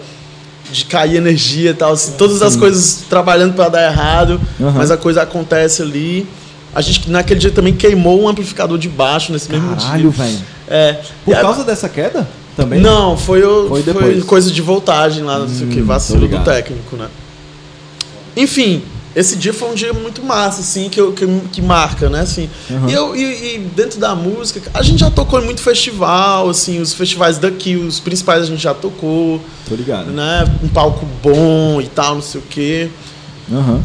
de cair energia e tal, assim, todas as coisas trabalhando pra dar errado, Aham. mas a coisa acontece ali. A gente naquele dia também queimou um amplificador de baixo nesse mesmo Caralho, dia. velho. É. Por causa dessa queda? Também? Não, foi, o, Foi foi, coisa de voltagem lá, não sei o que, Hum, vacilo do técnico, né? Enfim, esse dia foi um dia muito massa, assim, que, eu, que, que marca, né? Assim. Uhum. E, eu, e, e dentro da música, a gente já tocou em muito festival, assim, os festivais daqui, os principais a gente já tocou, Tô ligado. né? Um palco bom e tal, não sei o quê. Aham.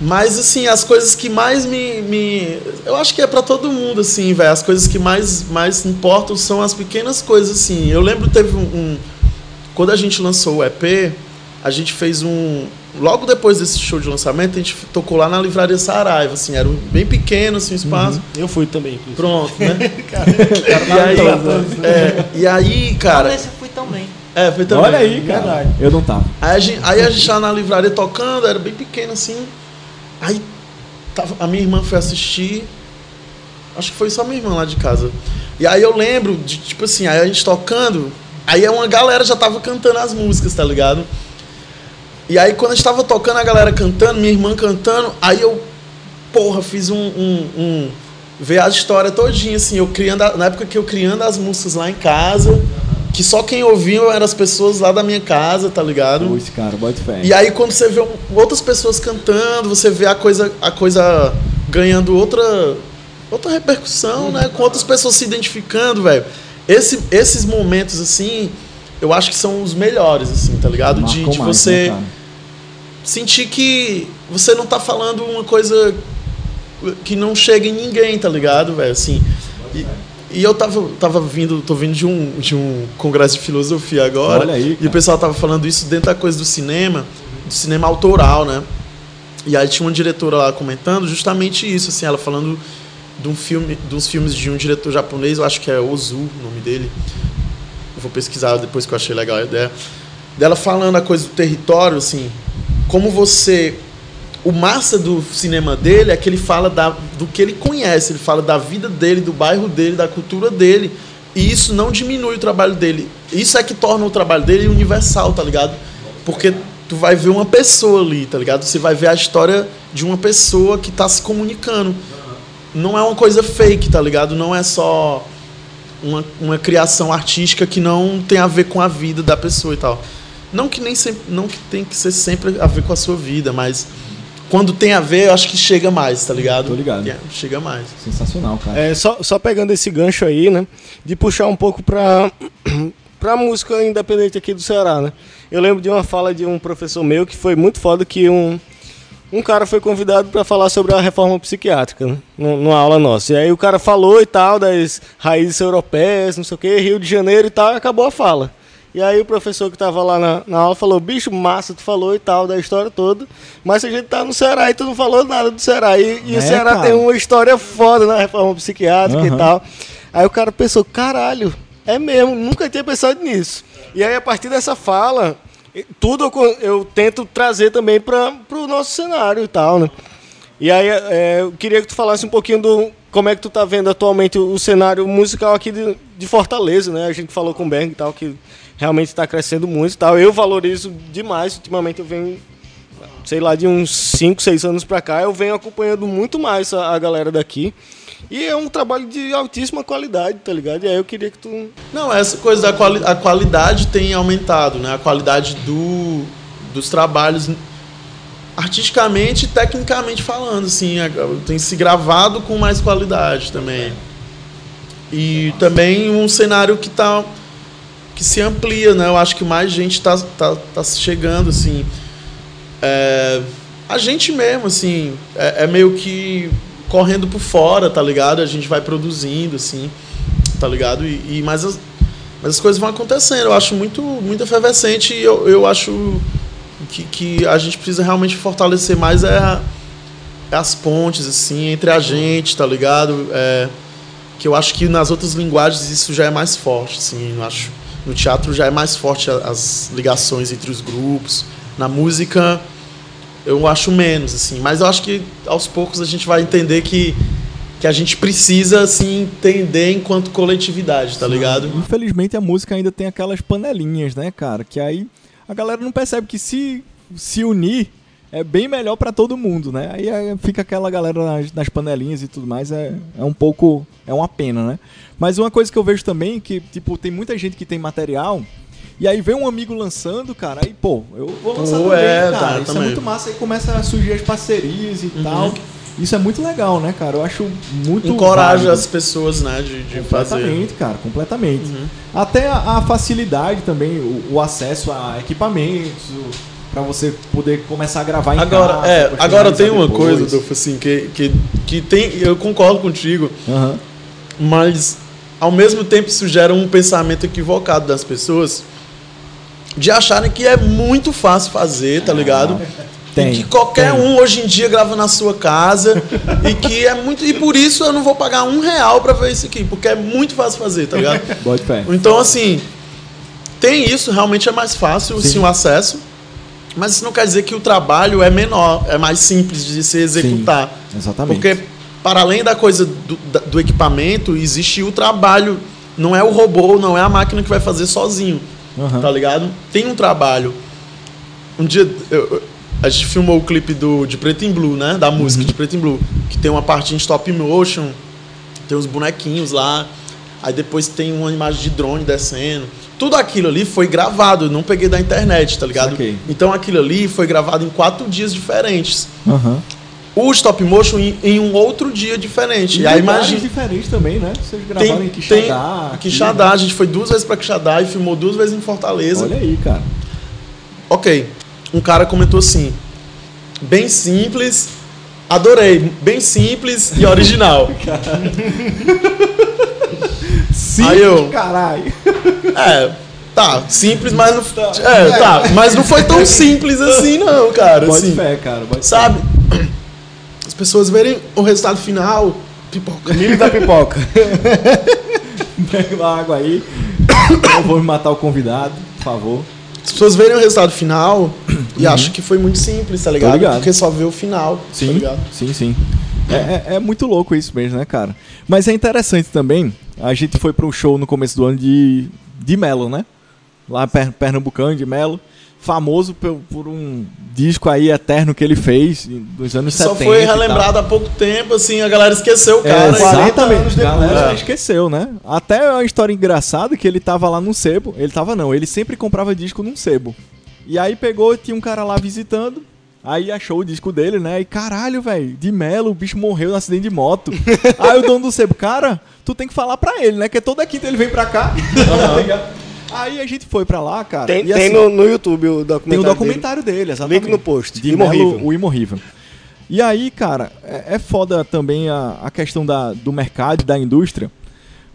Mas, assim, as coisas que mais me. me eu acho que é pra todo mundo, assim, velho. As coisas que mais, mais importam são as pequenas coisas, assim. Eu lembro teve um, um- Quando a gente lançou o EP, a gente fez um. Logo depois desse show de lançamento, a gente tocou lá na Livraria Saraiva, assim. Era um- bem pequeno, assim, o espaço. Eu fui também. inclusive. Pronto, né? [LAUGHS] e, aí, é, e aí, Cara, cara. eu fui também. É, foi também. Olha aí, cara. Verdade. Eu não tava. Aí a, gente, aí a gente tava na livraria tocando, era bem pequeno assim. Aí tava- a minha irmã foi assistir. Acho que foi só minha irmã lá de casa. E aí eu lembro de, tipo assim, aí a gente tocando, aí uma galera já tava cantando as músicas, tá ligado? E aí quando a gente tava tocando, a galera cantando, minha irmã cantando, aí eu, porra, fiz um. um, um ver a história todinha, assim, eu criando, a- na época que eu criando as músicas lá em casa, que só quem ouvia eram as pessoas lá da minha casa, tá ligado? Esse cara, bota fé. E aí quando você vê outras pessoas cantando, você vê a coisa, a coisa ganhando outra, outra repercussão, né? Com outras pessoas se identificando, velho. Esse, esses momentos, assim, eu acho que são os melhores, assim, tá ligado? De, Marcou de mais, você né, cara? Sentir que você não tá falando uma coisa que não chega em ninguém, tá ligado, velho? Assim. E, e eu tava, tava vindo, tô vindo de um, de um congresso de filosofia agora. Olha aí, e o pessoal tava falando isso dentro da coisa do cinema, do cinema autoral, né? E aí tinha uma diretora lá comentando justamente isso, assim, ela falando de um filme, dos filmes de um diretor japonês, eu acho que é Ozu, o nome dele. Eu vou pesquisar depois que eu achei legal a ideia. Dela falando a coisa do território, assim, como você. O massa do cinema dele é que ele fala da, do que ele conhece, ele fala da vida dele, do bairro dele, da cultura dele. E isso não diminui o trabalho dele. Isso é que torna o trabalho dele universal, tá ligado? Porque tu vai ver uma pessoa ali, tá ligado? Você vai ver a história de uma pessoa que tá se comunicando. Não é uma coisa fake, tá ligado? Não é só uma, uma criação artística que não tem a ver com a vida da pessoa e tal. Não que nem sempre, não que tem que ser sempre a ver com a sua vida, mas quando tem a ver, eu acho que chega mais, tá ligado? Tô ligado. É, chega mais. Sensacional, cara. É, só, só pegando esse gancho aí, né? De puxar um pouco pra, [CLEARS THROAT] pra música independente aqui do Ceará, né? Eu lembro de uma fala de um professor meu que foi muito foda que um, um cara foi convidado para falar sobre a reforma psiquiátrica, né? Nu- Numa aula nossa. E aí o cara falou e tal, das raízes europeias, não sei o que, Rio de Janeiro e tal, e acabou a fala. E aí o professor que tava lá na, na aula falou, bicho, massa, tu falou e tal, da história toda, mas a gente tá no Ceará e tu não falou nada do Ceará. E, e É, o Ceará cara. tem uma história foda na reforma psiquiátrica Aham. e tal. Aí o cara pensou, caralho, é mesmo, nunca tinha pensado nisso. E aí a partir dessa fala, tudo eu, eu tento trazer também para o nosso cenário e tal, né? E aí eh, eu queria que tu falasse um pouquinho do como é que tu tá vendo atualmente o, o cenário musical aqui de, de Fortaleza, né? A gente falou com o Berg e tal, que realmente está crescendo muito e tal. Eu valorizo demais, ultimamente eu venho sei lá, de uns 5, 6 anos pra cá, eu venho acompanhando muito mais a, a galera daqui. E é um trabalho de altíssima qualidade, tá ligado? E aí eu queria que tu. Não, essa coisa da quali a qualidade tem aumentado, né? A qualidade do, dos trabalhos artisticamente e tecnicamente falando, assim, a- tem se gravado com mais qualidade também. E também um cenário que tá que se amplia, né? Eu acho que mais gente tá, tá, tá chegando, assim. É, a gente mesmo, assim, é, é meio que correndo por fora, tá ligado? A gente vai produzindo, assim, tá ligado? E, e mas, as, mas as coisas vão acontecendo. Eu acho muito, muito efervescente e eu, eu acho que, que a gente precisa realmente fortalecer mais é, é as pontes, assim, entre a gente, tá ligado? É, que eu acho que nas outras linguagens isso já é mais forte, assim, eu acho. No teatro já é mais forte as ligações entre os grupos. Na música eu acho menos, assim. Mas eu acho que aos poucos a gente vai entender que, que a gente precisa se entender enquanto coletividade, tá ligado? Infelizmente a música ainda tem aquelas panelinhas, né, cara? Que aí a galera não percebe que se se unir é bem melhor pra todo mundo, né? Aí é, fica aquela galera nas, nas panelinhas e tudo mais, é, é um pouco. É uma pena, né? Mas uma coisa que eu vejo também, que, tipo, tem muita gente que tem material. E aí vem um amigo lançando, cara, aí, pô, eu vou lançar Pô, também, é, cara. tá, Isso também. é muito massa, aí começa a surgir as parcerias e tal. Isso é muito legal, né, cara? Eu acho muito. Encoraja válido. as pessoas, né, de, de fazer. Completamente, cara, completamente. Uhum. Até a, a facilidade também, o, o acesso a equipamentos, o- pra você poder começar a gravar em Agora, casa. é, agora tem uma depois. coisa, Dolfo, assim, que, que, que tem. Eu concordo contigo, Aham. mas ao mesmo tempo isso gera um pensamento equivocado das pessoas de acharem que é muito fácil fazer, tá ligado? Tem, e que qualquer tem. um hoje em dia grava na sua casa e que é muito. E por isso eu não vou pagar um real pra ver isso aqui, porque é muito fácil fazer, tá ligado? Bote. Então, assim, tem isso, realmente é mais fácil, Sim. sim, o acesso. Mas isso não quer dizer que o trabalho é menor, é mais simples de se executar. Exatamente. Porque, para além da coisa do, do equipamento, existe o trabalho. Não é o robô, não é a máquina que vai fazer sozinho, Aham. tá ligado? Tem um trabalho. Um dia, eu- a gente filmou o clipe do, de Preto em Blue, né? Da música de Preto em Blue. Que tem uma parte em stop motion, tem os bonequinhos lá. Aí depois tem uma imagem de drone descendo. Tudo aquilo ali foi gravado, eu não peguei da internet, tá ligado? Saquei. Então aquilo ali foi gravado em quatro dias diferentes. Aham. O stop motion em, em um outro dia diferente. E, aí lugares imagina. diferentes também, né? Vocês gravaram Tem, em tem Quixadá. aqui, Quixadá, né? a gente foi duas vezes pra Quixadá e filmou duas vezes em Fortaleza. Olha aí, cara. Ok. Um cara comentou assim: bem simples, adorei, bem simples e original. [LAUGHS] Sim, Aí eu- caralho. [LAUGHS] é, tá, simples, mas não. Tá. É, tá, mas não foi tão simples assim, não, cara. Bote Assim, fé, cara. Bote sabe? As pessoas verem o resultado final, pipoca. Milho da pipoca. [LAUGHS] Pega uma água aí. Não vou me matar o convidado, por favor. As pessoas verem o resultado final e acham que foi muito simples, tá ligado? Uhum. ligado. Porque só vê o final, tá Sim, ligado? sim, sim. É, é- é muito louco isso mesmo, né, cara? Mas é interessante também. A gente foi para um show no começo do ano de, de Melo, né? Lá per, pernambucano de Melo. Famoso por, por um disco aí eterno que ele fez dos anos Só 70. foi e tal. relembrado há pouco tempo, assim, a galera esqueceu o É, cara. 40 exatamente. anos depois. galera É. esqueceu, né? Até é uma história engraçada que ele tava lá num sebo. Ele tava não, ele sempre comprava disco num sebo. E aí pegou, tinha um cara lá visitando. Aí achou o disco dele, né? E caralho, velho, de Melo, o bicho morreu no acidente de moto. [LAUGHS] aí o dono do sebo, cara, tu tem que falar pra ele, né? Que toda quinta ele vem pra cá. [LAUGHS] Ligado? aí a gente foi pra lá, cara. Tem, e tem assim, no, no YouTube o documentário. tem o dele. documentário dele, exatamente. Link no post. De Imorrível. Melo, o Imorrível. E aí, cara, é, é foda também a, a questão da, do mercado e da indústria,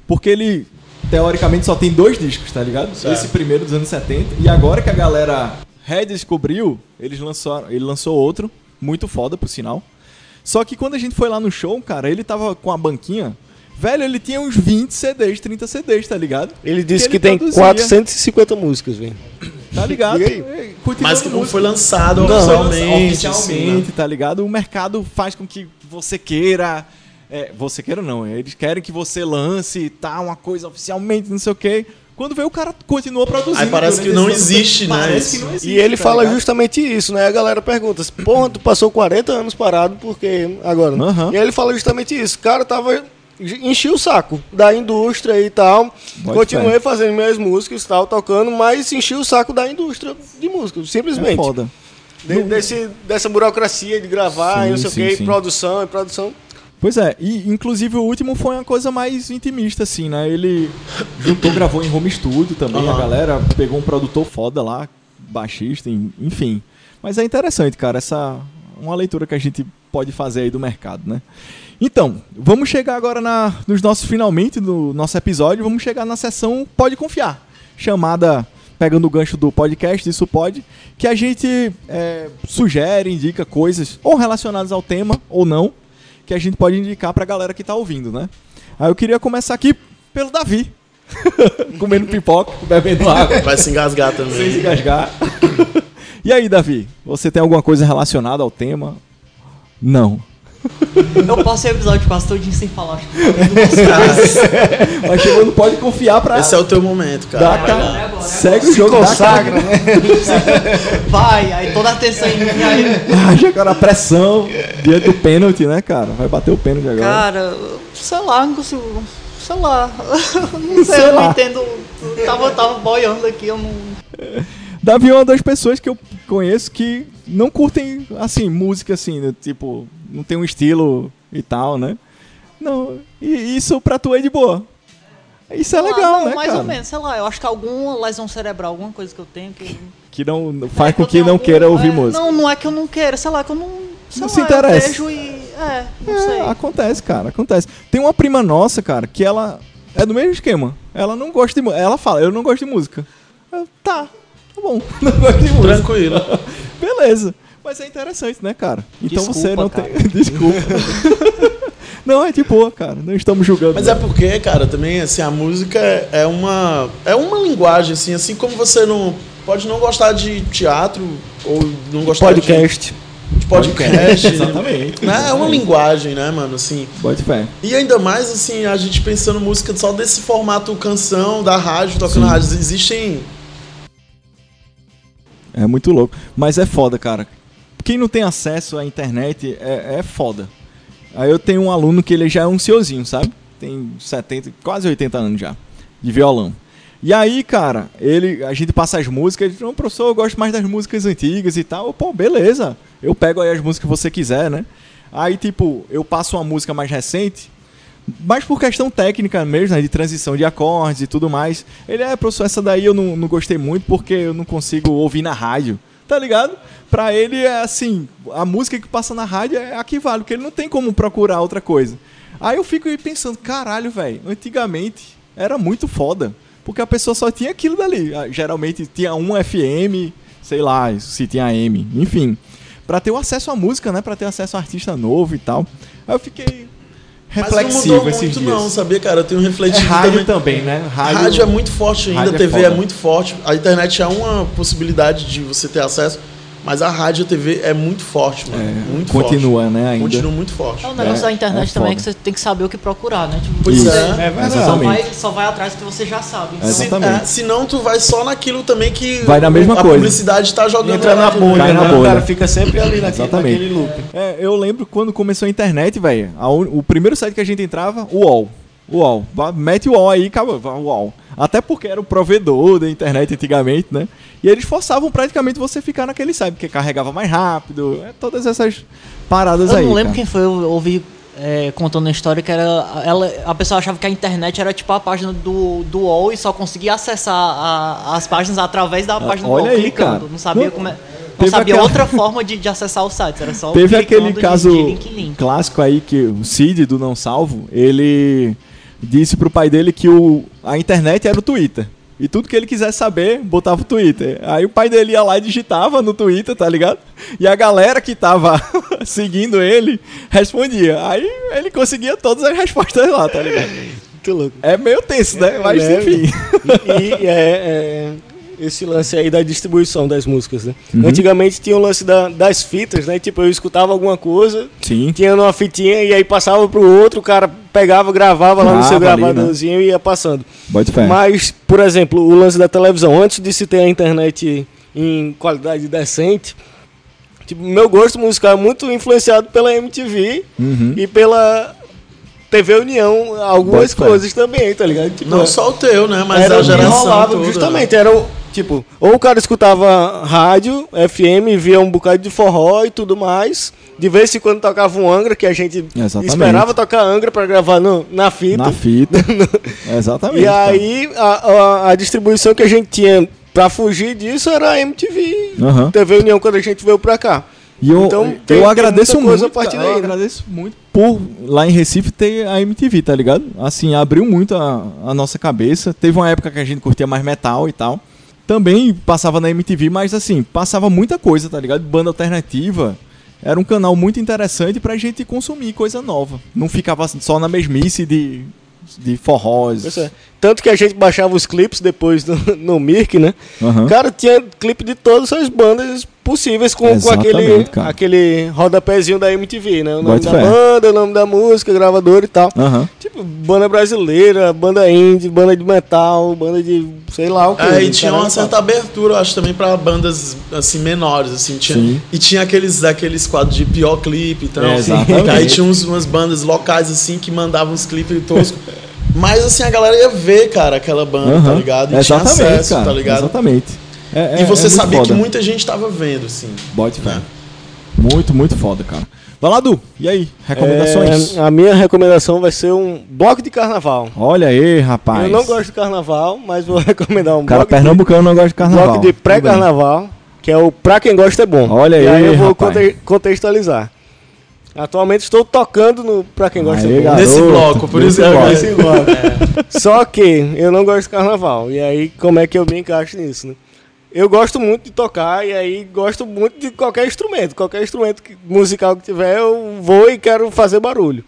porque ele, teoricamente, só tem dois discos, tá ligado? Certo. Esse primeiro dos anos 70, e agora que a galera redescobriu, eles lançaram, ele lançou outro, muito foda, por sinal. Só que quando a gente foi lá no show, cara, ele tava com a banquinha, velho, ele tinha uns 20 CDs, 30 CDs, tá ligado? Ele disse Que que, ele tem produzia. 450 músicas, velho. Tá ligado? É, Mas que não música. foi lançado Não, oficialmente. oficialmente, assim, né? tá ligado? O mercado faz com que você queira. é, você queira não, eles querem que você lance tá, uma coisa oficialmente, não sei o quê. Quando vê o cara continua produzindo. Aí parece que não existe, né, Parece que não existe. E ele tá fala ligado? justamente isso, né? A galera pergunta, porra, tu passou 40 anos parado, porque agora? Aham. E ele fala justamente isso. O cara tava. Enchi o saco da indústria e tal. Continuei fazendo minhas músicas e tal, tocando, mas enchi o saco da indústria de música, É simplesmente. foda. De- desse, dessa burocracia de gravar Sim, e não sei sim, o que, sim. produção e produção. Pois é, e inclusive o último foi uma coisa mais intimista, assim, né? Ele juntou, [COUGHS] gravou em home studio também, a Aham. galera pegou um produtor foda lá, baixista, en- enfim. Mas é interessante, cara, essa uma leitura que a gente pode fazer aí do mercado, né? Então, vamos chegar agora na, nos nossos finalmente do nosso episódio, vamos chegar na sessão Pode Confiar, chamada pegando o gancho do podcast, isso pode, que a gente é, sugere, indica coisas ou relacionadas ao tema ou não, que a gente pode indicar pra galera que tá ouvindo, né? Aí eu queria começar aqui pelo Davi, [LAUGHS] comendo pipoca, bebendo água, Vai se engasgar sem se também. engasgar. e aí, Davi, você tem alguma coisa relacionada ao tema? Não. Eu passei o episódio quase todinho sem falar. Acho que [LAUGHS] [LAUGHS] Mas chegou, não pode confiar pra. Esse é o teu momento, Dá, cara. cara. agora, é agora. Segue o jogo, cara. Consagra, né? [LAUGHS] Vai, aí toda a atenção em mim. Aí, Haja agora a pressão diante do pênalti, né, cara? Vai bater o pênalti agora. cara, sei lá, não consigo. Sei lá. Não sei, Sei eu lá. não entendo. Eu Tava, tava boiando aqui, eu não. Davi é uma das pessoas que eu conheço que não curtem, assim, música assim, né? tipo, não tem um estilo e tal, né? Não, e isso pra tu é de boa. Isso é lá, legal, não, né, mais cara? ou menos, sei lá, eu acho que alguma lesão cerebral, alguma coisa que eu tenho que. Que não faz É com que tenho não algum- queira ouvir é, música. Não, não é que eu não queira, sei lá, que eu não. Não lá, se interessa. Vejo e. É, não É, sei. acontece, cara, acontece. Tem uma prima nossa, cara, que ela é do mesmo esquema. Ela não gosta de música. Ela fala, eu não gosto de música. Eu, tá, tá bom, não gosto de música. Tranquilo. [LAUGHS] Beleza. Mas é interessante, né, cara? Então Desculpa, você não cara. [LAUGHS] tem. Desculpa. não, é de boa, cara. Não estamos julgando. Mas é porque, cara, também assim, a música é uma é uma linguagem assim, assim como você não pode não gostar de teatro ou não gostar Podcast. de, de podcast, Exatamente. né? É uma linguagem, né, mano, assim. Bote fé. E ainda mais assim, a gente pensando música só desse formato canção da rádio, tocando Sim. rádio, existem É muito louco. Mas é foda, cara. Quem não tem acesso à internet é, é foda. Aí eu tenho um aluno que ele já é um senhorzinho, sabe? Tem 70, quase 80 anos já. De violão. E aí, cara, ele, a gente passa as músicas, ele diz, não, professor, eu gosto mais das músicas antigas e tal. Eu, Pô, beleza. Eu pego aí as músicas que você quiser, né? Aí, tipo, eu passo uma música mais recente, mas por questão técnica mesmo, né, de transição de acordes e tudo mais. Ele é, professor, essa daí eu não, não gostei muito porque eu não consigo ouvir na rádio. Tá ligado? Pra ele é assim, a música que passa na rádio é a que vale, porque ele não tem como procurar outra coisa. Aí eu fico pensando, caralho, velho, antigamente era muito foda. Porque a pessoa só tinha aquilo dali. Ah, Geralmente tinha um FM, sei lá, se tinha AM, enfim. Pra ter o acesso à música, né? Pra ter acesso a artista novo e tal. Aí eu fiquei Mas não reflexivo mudou muito dias. não, sabia, cara? Eu tenho É refletido rádio também. também, né? Rádio... é muito forte ainda, Rádio a é TV é, foda. muito forte, a internet é uma possibilidade de você ter acesso, mas a rádio e a TV é muito forte, mano. É, muito continua, né, forte. ainda. Continua muito forte. É um negócio É, da internet é também foda. que você tem que saber o que procurar, né? Tipo, Pois é. É verdade. Só Exatamente. vai, só vai atrás do que você já sabe. Então, Exatamente. É, senão tu vai só naquilo também que Vai na mesma a coisa. publicidade tá jogando Entra na bolha, Cai na né? bolha. O cara fica sempre ali naquele, Exatamente. naquele loop. É, eu lembro quando começou a internet, velho. O primeiro site que a gente entrava, o UOL. UOL. Mete o UOL aí, acabou. vá, UOL. Até porque era o provedor da internet antigamente, né? E eles forçavam praticamente você ficar naquele site, porque carregava mais rápido. é, todas essas paradas Eu aí. não lembro cara. quem foi, eu ouvi é, contando uma história que era. Ela, a pessoa achava que a internet era tipo a página do, do UOL e só conseguia acessar a- as páginas através da página do olha UOL aí, clicando. cara. Não sabia Não, como é. Não sabia aquela- outra forma de, de acessar os sites, era só [LAUGHS] Teve aquele de- caso de link em link. clássico aí que o Cid do Não Salvo, ele disse pro pai dele que o, a internet era o Twitter. E tudo que ele quisesse saber, botava o Twitter. Aí o pai dele ia lá e digitava no Twitter, tá ligado? E a galera que tava [LAUGHS] seguindo ele respondia. Aí ele conseguia todas as respostas lá, tá ligado? Muito louco. É meio tenso, né? Mas leve. enfim. E, e é, é esse lance aí da distribuição das músicas, né? Uhum. Antigamente tinha o lance da- das fitas, né? Tipo, eu escutava alguma coisa, Sim. tinha numa fitinha e aí passava pro outro, o cara pegava, gravava lá no seu ali, né? gravadorzinho e ia passando. Mas, por exemplo, o lance da televisão, antes de se ter a internet em qualidade decente, tipo, meu gosto musical é muito influenciado pela MTV Uhum. e pela TV União, algumas Bota fé. coisas também, tá ligado? Tipo, Não só o teu, né? Mas era a geração rolava, toda. justamente, era o, tipo, ou o cara escutava rádio, FM, via um bocado de forró e tudo mais, de vez em quando tocava um Angra, que a gente Exatamente. esperava tocar Angra pra gravar no, na fita. Na fita. [LAUGHS] Exatamente. E aí a, a, a distribuição que a gente tinha pra fugir disso era a MTV, Aham. TV União quando a gente veio pra cá. E eu, Então, eu tem- tem agradeço muito, a partir cara, eu daí, né? agradeço muito por lá em Recife ter a MTV, tá ligado? Assim, abriu muito a, a nossa cabeça. Teve uma época que a gente curtia mais metal e tal. Também passava na MTV, mas assim, passava muita coisa, tá ligado? Banda alternativa. Era um canal muito interessante pra gente consumir coisa nova. Não ficava só na mesmice de, de forrós. É. Tanto que a gente baixava os clipes depois no, [LAUGHS] no Mirk, né? Aham. Cara, tinha clipe de todas as bandas possíveis com, com aquele, cara. aquele rodapézinho da MTV, né? O nome Bote da fé. banda, o nome da música, gravador e tal. Aham. Tipo, banda brasileira, banda indie, banda de metal, banda de sei lá o que. É, e tinha uma certa abertura, eu acho, também pra bandas assim menores, assim, tinha, Sim. e tinha aqueles aqueles quadros de pior clipe, então, É, exatamente. aí tinha uns, umas bandas locais assim que mandavam uns clipes toscos. [LAUGHS] Mas assim a galera ia ver, cara, aquela banda, tá Aham. ligado? E tinha Exatamente, acesso, cara. tá ligado? Exatamente. É- E é- você é sabia que foda. muita gente tava vendo, assim. Bote fé. né? Muito, muito foda, cara. Vai lá, Du. E aí? Recomendações? É, a minha recomendação vai ser um bloco de carnaval. Olha aí, rapaz. Eu não gosto de carnaval, mas vou [LAUGHS] recomendar um cara bloco, de, pernambucano não gosta de carnaval. bloco de pré-carnaval, que é o Pra Quem Gosta é Bom. Olha e aí, aí eu vou rapaz. contextualizar. Atualmente estou tocando no Pra Quem Gosta Aê, é Bom. garoto. Nesse bloco, por Nesse isso que eu bloco. gosto. Nesse bloco. Só que eu não gosto de carnaval. E aí, como é que eu me encaixo nisso, né? Eu gosto muito de tocar e aí gosto muito de qualquer instrumento. Qualquer instrumento musical que tiver, eu vou e quero fazer barulho.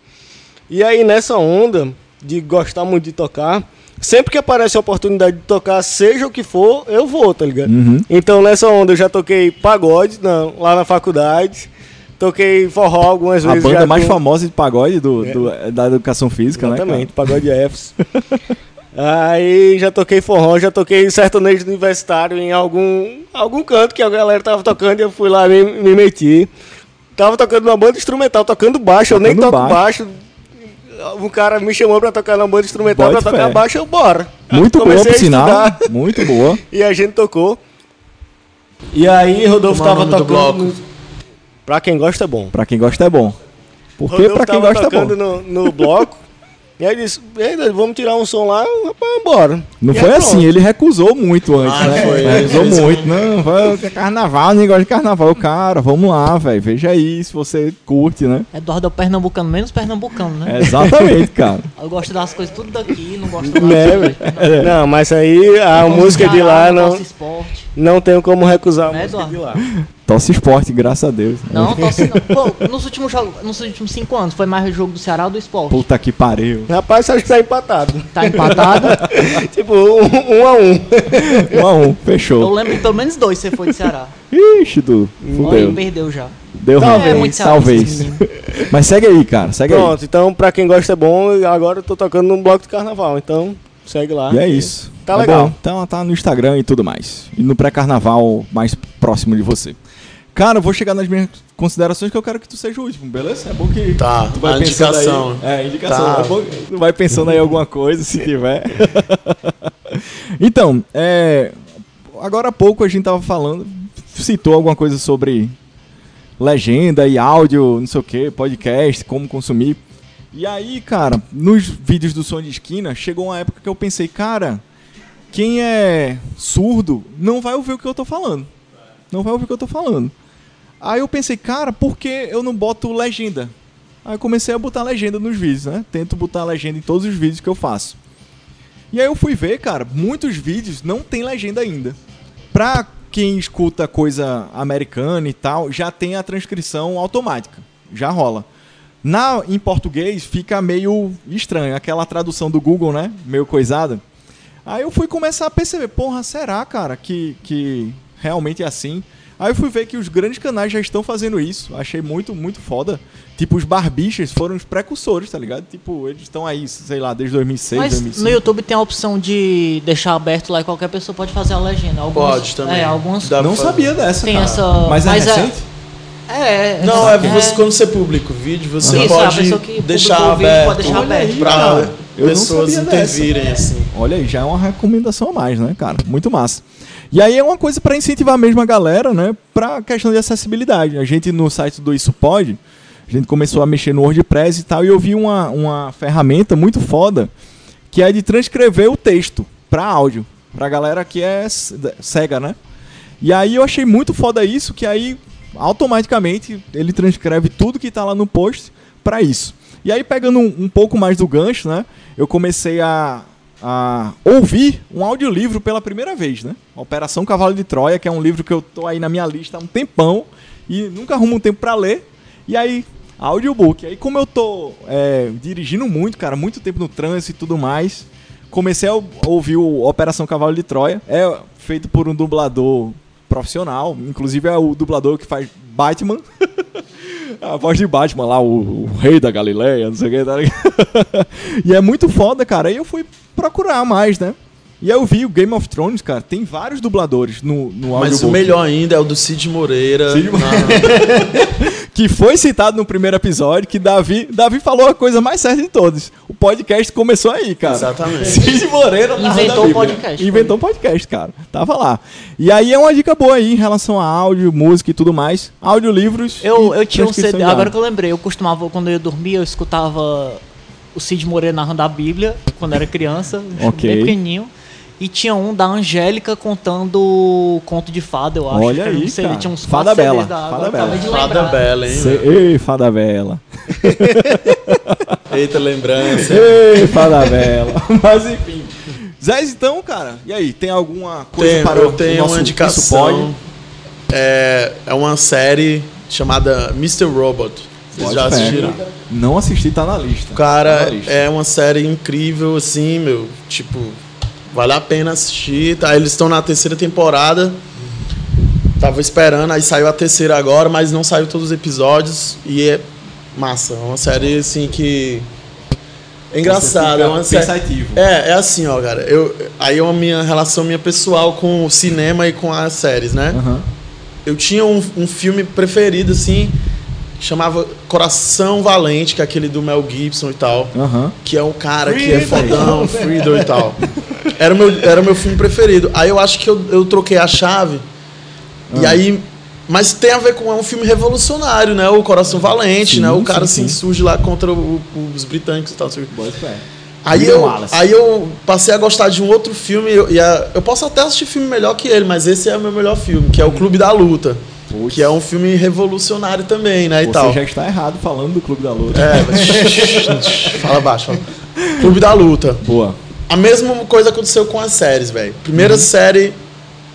E aí, nessa onda de gostar muito de tocar, sempre que aparece a oportunidade de tocar, seja o que for, eu vou, tá ligado? Uhum. Então, nessa onda, eu já toquei pagode não, lá na faculdade. Toquei forró algumas A vezes. banda já mais com- famosa de pagode do, do- da educação física, Exatamente, né? pagode Fs. [LAUGHS] Aí já toquei forró, já toquei sertanejo universitário em algum, algum canto que a galera tava tocando e eu fui lá e me, me meti. Tava tocando uma banda instrumental, tocando baixo, eu nem Tocando toco baixo. Um cara me chamou pra tocar na banda instrumental, Bote pra tocar fé. baixo, eu bora. Muito boa, por sinal. Muito boa. E a gente tocou. E aí Rodolfo Como é o tava tocando. no- Pra quem gosta é bom. Pra quem gosta é bom. Porque Rodolfo pra quem gosta é tocando bom. no, no bloco. E aí disse, "Ei, Dani, vamos tirar um som lá, rapaz, bora. Não E foi aí, assim, ele recusou muito antes, Ah, né? foi, é, recusou muito. Não, vai, é carnaval, negócio de carnaval. Cara, vamos lá, velho. Veja aí se você curte, né? Eduardo é o pernambucano, menos pernambucano, né? Exatamente, cara. [LAUGHS] Eu gosto das coisas tudo daqui, não gosto [LAUGHS] Né, coisas velho? Não, mas aí a música de lá não, Nosso esporte. não tenho como recusar a Né, música de lá. Tosse esporte, graças a Deus. Não, [LAUGHS] torce não. Pô, nos últimos jogos, nos últimos cinco anos, foi mais o jogo do Ceará ou do esporte? Puta que pariu. Rapaz, acho que tá empatado. Tá empatado. [LAUGHS] tipo, um, um a um. Um a um, Eu fechou. lembro que pelo menos dois você foi de Ceará. Ixi, Du. Olha, Fudeu. perdeu já. Deu Talvez, Ceará, Talvez. Mas segue aí, cara. Segue aí. Pronto, então pra quem gosta é bom, agora eu tô tocando num bloco de carnaval, então segue lá. E é isso. Tá É legal. bom. Então tá no Instagram e tudo mais. E no pré-carnaval mais próximo de você. Cara, eu vou chegar nas minhas considerações que eu quero que tu seja o último, beleza? É bom que Tá, tu vai pensando indicação. Aí, é, indicação. Tá. É bom que tu vai pensando aí alguma coisa, se tiver. [LAUGHS] então, é, agora há pouco a gente tava falando, citou alguma coisa sobre legenda e áudio, não sei o que, podcast, como consumir. E aí, cara, nos vídeos do som de esquina, chegou uma época que eu pensei, cara, quem é surdo não vai ouvir o que eu tô falando. Não vai ouvir o que eu tô falando. Aí eu pensei, cara, por que eu não boto legenda? Aí eu comecei a botar legenda nos vídeos, né? Tento botar legenda em todos os vídeos que eu faço. E aí eu fui ver, cara, muitos vídeos não tem legenda ainda. Pra quem escuta coisa americana e tal, já tem a transcrição automática. Já rola. Na, em português fica meio estranho, aquela tradução do Google, né? Meio coisada. Aí eu fui começar a perceber, porra, será, cara, que, que realmente é assim? Aí eu fui ver que os grandes canais já estão fazendo isso. Achei muito, muito foda. Tipo, os barbichas foram os precursores, tá ligado? Tipo, eles estão aí, sei lá, desde 2006, Mas 2005. no YouTube tem a opção de deixar aberto lá e qualquer pessoa pode fazer a legenda. Alguns, Pode também. É, alguns. Dá Não sabia dessa, Tem cara. essa- Mas é mas é- recente? É, Não, é, você, quando você publica o vídeo, você Isso, pode pessoa que deixar publicou o vídeo aberto pode deixar aberto. não pessoas sabia dessa. intervirem, assim. Olha aí, já é uma recomendação a mais, né, cara? Muito massa. E aí é uma coisa pra incentivar mesmo a galera, né, pra questão de acessibilidade. A gente no site do Isso Pode, a gente começou a mexer no WordPress e tal, e eu vi uma, uma ferramenta muito foda, que é de transcrever o texto pra áudio, pra galera que é cega, né? E aí eu achei muito foda isso, que aí automaticamente ele transcreve tudo que tá lá no post pra isso. E aí pegando um, um pouco mais do gancho, né? Eu comecei a, a ouvir um audiolivro pela primeira vez, né? Operação Cavalo de Troia, que é um livro que eu tô aí na minha lista há um tempão e nunca arrumo um tempo pra ler. E aí, audiobook. Aí como eu tô é, dirigindo muito, cara, muito tempo no trânsito e tudo mais, comecei a ou- ouvir o Operação Cavalo de Troia. É feito por um dublador profissional. Inclusive é o dublador que faz Batman. [LAUGHS] A voz de Batman lá, o, o rei da Galileia, não sei o que, tá? [LAUGHS] E é muito foda, cara. Aí eu fui procurar mais, né? E aí eu vi o Game of Thrones, cara, tem vários dubladores no, no Mas o melhor ainda é o do Cid Moreira. Cid na- [LAUGHS] que foi citado no primeiro episódio, que Davi, Davi falou a coisa mais certa de todos. O podcast começou aí, cara. Exatamente. Cid Moreira narrando Inventou o podcast, Inventou o podcast, cara. Tava lá. E aí é uma dica boa aí em relação a áudio, música e tudo mais. Audiolivros. Eu, eu tinha um CD, agora que eu lembrei, eu costumava, quando eu ia dormir, eu escutava o Cid Moreira narrando a Bíblia, quando era criança, Ok. bem pequenininho. E tinha um da Angélica contando conto de fada, eu acho. Olha aí, CD, cara. Tinha uns Fada Bela, Da, Fada Bela. Fada. Bela, hein? Cê- Ei, Fada Bela. [LAUGHS] Eita, lembrança. Ei, Fada Bela. [LAUGHS] Mas enfim. Zé, então, cara, e aí? Tem alguma coisa Tenho- para eu o tenho nosso uma indicação. É, é uma série chamada Mr. Robot. Vocês Pode já assistiram? Não assisti, tá na lista. Tá Cara, na lista. é uma série incrível, assim, meu. Tipo, vale a pena assistir. Tá? Eles estão na terceira temporada. Tava esperando, aí saiu a terceira agora, mas não saiu todos os episódios. E é massa. É uma série, assim, que. É engraçada. É uma série. pensativo. É, é assim, ó, cara. Eu, aí é uma minha relação minha pessoal com o cinema e com as séries, né? Aham. Eu tinha um, um filme preferido, assim, que chamava Coração Valente, que é aquele do Mel Gibson e tal. Aham. Que é um cara que é fodão, [LAUGHS] Freedom e tal. Era o meu, era meu filme preferido. Aí eu acho que eu, eu troquei a chave. E Ah. aí. Mas tem a ver com. É um filme revolucionário, né? O Coração Valente, Sim, né? O cara sim, assim sim. surge lá contra o- os britânicos e tal. assim. Aí eu, aí eu passei a gostar de um outro filme. Eu, e a- eu posso até assistir filme melhor que ele, mas esse é o meu melhor filme, que é o Clube da Luta. Putz. Que é um filme revolucionário também, né? E Você tal. já está errado falando do Clube da Luta. É, mas... [LAUGHS] [LAUGHS] fala baixo. Fala. Clube da Luta. Boa. A mesma coisa aconteceu com as séries, velho. Primeira série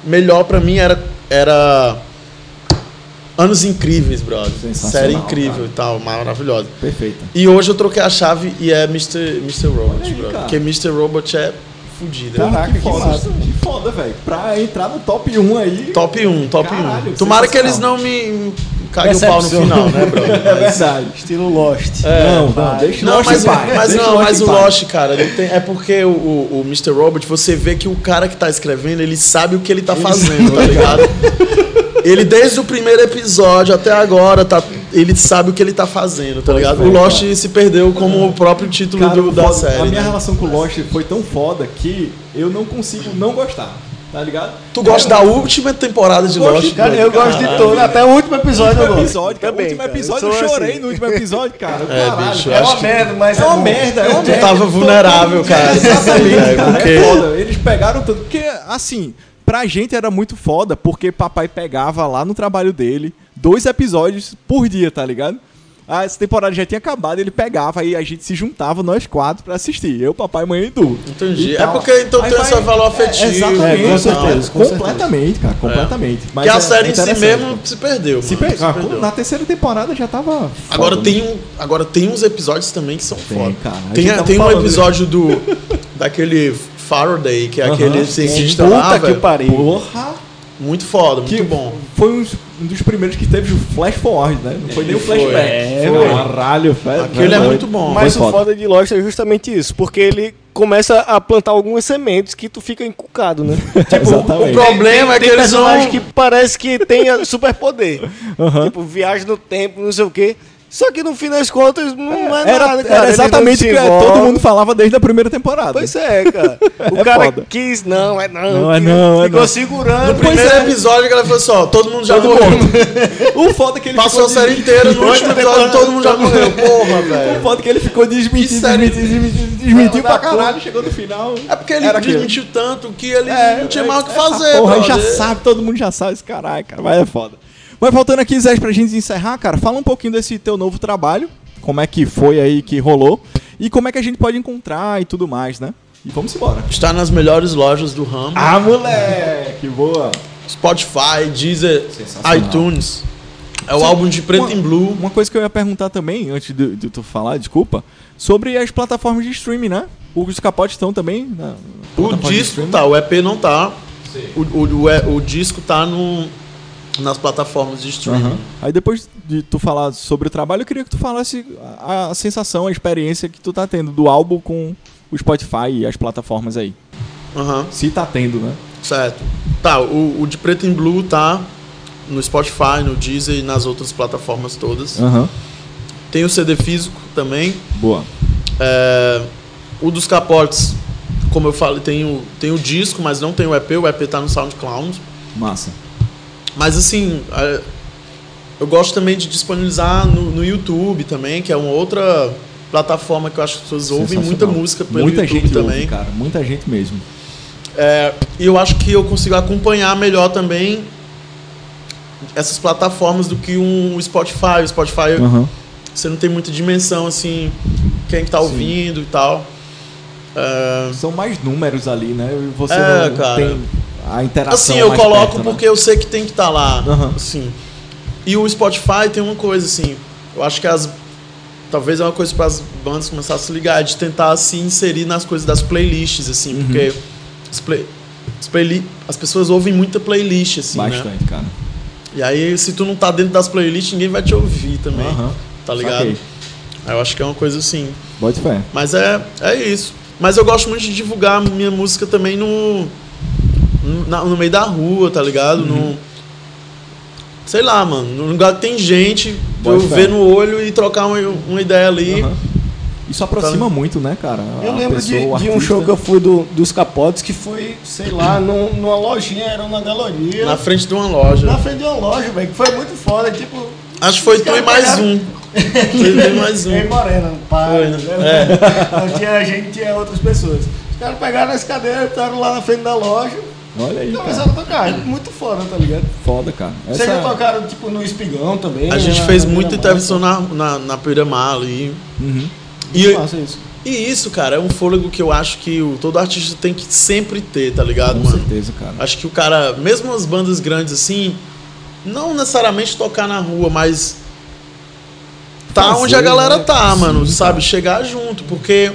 melhor pra mim era era Anos Incríveis, brother. Sensacional, Série incrível cara. e tal, maravilhosa. Perfeita. E hoje eu troquei a chave e é Mr. Mr. Robot, aí, brother. cara. Porque Mr. Robot é fudido. Porra, é que foda. Que foda, velho. Pra entrar no top 1 aí. Top 1, top Caralho, 1. Tomara que eles não me caguem o pau no final, né, brother? [LAUGHS] É verdade. Estilo Lost. não, não, deixa Não, Lost mas, mas Deixa não, Lost mas o. Lost, cara, ele tem- é porque o, o, o Mr. Robot, você vê que o cara que tá escrevendo, ele sabe o que ele tá fazendo, tá ligado? Ele, desde o primeiro episódio até agora, tá, ele sabe o que ele tá fazendo, tá ligado? é, O Lost se perdeu como o próprio título Cara, do- da foda- série. A minha né? relação com o Lost foi tão foda que eu não consigo não gostar. Tá ligado? Tu gosta da última temporada de Gosto Lost? Cara, eu gosto de todo. Até o último episódio eu último gosto. episódio, cara. Também, o último episódio eu eu, chorei assim. no último episódio, cara. É, Caralho. bicho, É uma que- merda, mas É uma bom. merda, é uma Tu merda. tava vulnerável, cara. Exatamente, velho, cara. porque- É foda. Eles pegaram tudo. Porque, assim, pra gente era muito foda, porque papai pegava lá no trabalho dele dois episódios por dia, tá ligado? Essa temporada já tinha acabado, ele pegava aí a gente se juntava nós quatro pra assistir. Eu, papai, mãe e Tu. Entendi. E É porque então tem vai- esse valor afetivo. É, exatamente, É, com certeza, com completamente, cara, completamente. Mas Porque a é série em si mesmo se perdeu. Se mano, pe- ah, perdeu. na terceira temporada já tava. Agora foda, tem, né? um, agora tem uns episódios também que são Tem, foda. cara. Tem, tem um falando episódio do daquele Faraday, que é Aham, aquele sim. cientista Puta lá, que velho. pariu. Porra! Muito foda, muito Que bom. Foi um, um dos primeiros que teve o flash forward, né? Não foi nem o Foi, flashback. é, Foi. Caralho, velho. Aquele é muito bom. Mas Foi o foda. de Lost é justamente isso, porque ele começa a plantar algumas sementes que tu fica encucado, né? [LAUGHS] Tipo, O problema é que tem eles não... personagem que parece que tem superpoder. Aham. Tipo, viagem no tempo, não sei o quê. Só que no fim das contas não é, era, nada, cara. era exatamente o que todo mundo falava desde a primeira temporada. Pois é, cara. [LAUGHS] O É cara foda. quis, não, é não. Não, é que- não, é Ficou não. segurando. No primeiro é. episódio, a galera falou assim, ó, todo mundo já Todo morreu. mundo. [LAUGHS] O foda é que ele Passou a série inteira, no último episódio todo mundo já morreu. Porra, [LAUGHS] O velho. foda é que ele ficou desmentindo, Que desmentindo, desmentindo, desmentiu Não, pra caralho, chegou no final. É porque ele desmentiu tanto que ele É, não tinha é, mais o que fazer, Porra, já sabe, todo mundo já sabe esse caralho, cara. Mas é foda. Mas voltando aqui, Zé, pra gente encerrar, cara, fala um pouquinho desse teu novo trabalho. Como é que foi aí que rolou. E como é que a gente pode encontrar e tudo mais, né? E vamos embora. Está nas melhores lojas do ramo. Ah, moleque! Boa! Spotify, Deezer, iTunes. É o Sim. álbum de preto Uma- e blue. Uma coisa que eu ia perguntar também, antes de, de tu falar, desculpa, sobre as plataformas de streaming, né? Os capotes estão também na O plataforma de disco streaming? tá, o EP não tá. O, o, o, o disco tá no, nas plataformas de streaming. Aham. Aí depois de tu falar sobre o trabalho, eu queria que tu falasse a, a sensação, a experiência que tu tá tendo do álbum com o Spotify e as plataformas aí. Aham. Se tá tendo, né? Certo. Tá, o, o de preto em blue tá no Spotify, no Deezer e nas outras plataformas todas. Aham. Tem o CD físico também. Boa. É, o dos capotes, como eu falei, tem o, tem o disco, mas não tem o EP. O EP tá no SoundCloud. Massa. Mas assim, é, eu gosto também de disponibilizar no, no YouTube também, que é uma outra plataforma que eu acho que as pessoas ouvem muita música pelo Muita YouTube gente também. ouve, cara. Muita gente mesmo. É, e eu acho que eu consigo acompanhar melhor também essas plataformas do que um Spotify. O Spotify Aham. você não tem muita dimensão assim, quem que tá ouvindo e tal. É, São mais números ali, né? Você É, não cara. tem a interação assim, eu mais coloco perto, né? porque eu sei que tem que estar lá. Aham. Assim. E o Spotify tem uma coisa assim, eu acho que as talvez é uma coisa para as bandas começar a se ligar, é de tentar se inserir nas coisas das playlists assim, Uhum. porque as, play, as, playli- as pessoas ouvem muita playlist assim, né? Bastante, cara. E aí se tu não tá dentro das playlists, ninguém vai te ouvir também. Aham. Tá ligado? Aí Eu acho que é uma coisa assim. Bote fé. Mas é, é isso. Mas eu gosto muito de divulgar minha música também no. No, na- no meio da rua, tá ligado? Uhum. No. Sei lá, mano. No lugar que tem gente, pra eu fé. ver no olho e trocar uma, uma ideia ali. Aham. Isso aproxima muito, né, cara? Eu A lembro de, pessoa, o de um show que eu fui do, dos Capotes que foi, sei lá, num- numa lojinha, era uma galeria. Na frente de uma loja. na frente de uma loja, velho, que foi muito foda, tipo. Acho que foi tu e mais pegaram- um. [LAUGHS] Foi tu e mais um. E Morena, pai. Foi, né? Não tinha a gente, tinha outras pessoas. Os caras pegaram as cadeiras, estavam lá na frente da loja Olha aí, e cara. começaram a tocar. Muito foda, tá ligado? Foda, cara. Vocês já tocaram, tipo, no Espigão também. A gente né, fez na muita intervenção na, na, na Piramar ali. Uhum. E, massa isso. e isso, cara, é um fôlego que eu acho que o, todo artista tem que sempre ter, tá ligado, Com mano? certeza, cara. Acho que o cara, mesmo as bandas grandes assim, não necessariamente tocar na rua, mas tá Fazer, onde a galera né? tá, Sim, mano, cara. sabe? Chegar junto, porque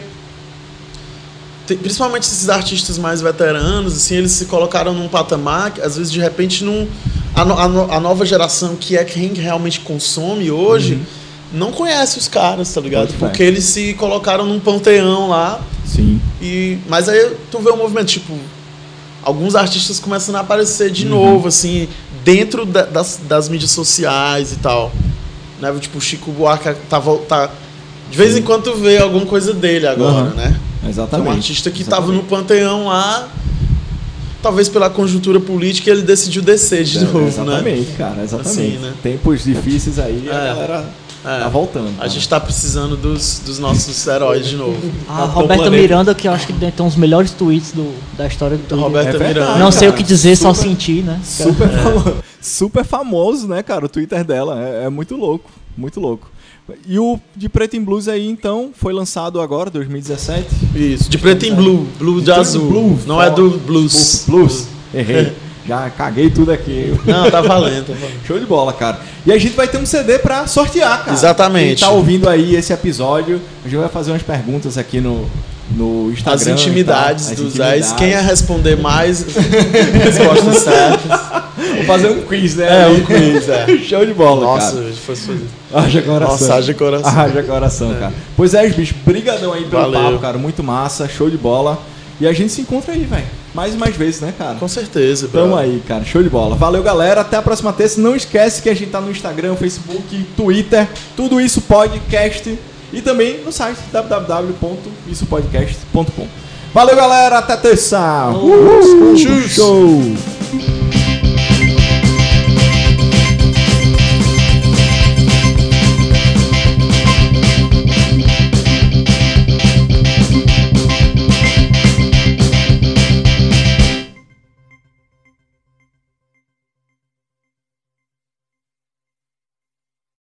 tem- principalmente esses artistas mais veteranos, assim, eles se colocaram num patamar que, às vezes, de repente, não, a, a a nova geração, que é quem realmente consome hoje, não conhece os caras, tá ligado? Uhum. Crer. Porque eles se colocaram num panteão lá, Sim. e, mas aí tu vê o movimento, tipo, alguns artistas começando a aparecer Uhum. de novo, assim, dentro da- das, das mídias sociais e tal. Né? Tipo, o Chico Buarque tá, tá De vez em quando tu vê alguma coisa dele agora, Aham. né? É Exatamente. um artista que tava Exatamente. no panteão lá, talvez pela conjuntura política ele decidiu descer de É, novo, né? Exatamente, cara, exatamente. Assim, né? Tempos difíceis aí, a É. galera É. tá voltando. A cara. gente tá precisando dos, dos nossos heróis de novo. A Capitão Roberta. Miranda, que eu acho que tem uns melhores tweets do, da história do Twitter. Roberta É Miranda. Não sei o que dizer, só Super- sentir, né? Super, famo- [LAUGHS] super famoso, né, cara? O Twitter dela. É, é muito louco. Muito louco. E o de Preto em Blues aí, então, foi lançado agora, 2017. Isso, de preto em blue, blue de azul. Blue, não é do blues. Blues. Errei. Já caguei tudo aqui. Não, tá valendo, tá [LAUGHS] valendo. Show de bola, cara. E a gente vai ter um CD pra sortear, cara. Exatamente. Quem tá ouvindo aí esse episódio, a gente vai fazer umas perguntas aqui no, no Instagram. As e tal. intimidades As dos. 10. Quem ia responder mais [LAUGHS] respostas certas. Vamos fazer um quiz, né? É, um quiz, é. [LAUGHS] Show de bola, Nossa, cara. se fosse fazer. Haja coração. Nossa, haja coração. Haja coração, cara. Pois é, bicho, brigadão aí pelo Valeu. papo, cara. Muito massa, show de bola. E a gente se encontra aí, velho. Mais e mais vezes, né, cara? Com certeza, Tamo bro. aí, cara. Show de bola. Valeu, galera. Até a próxima terça. Não esquece que a gente tá no Instagram, Facebook, Twitter, tudo isso podcast e também no site www.issopodcast.com. Valeu, galera. Até terça. Uhul. Show.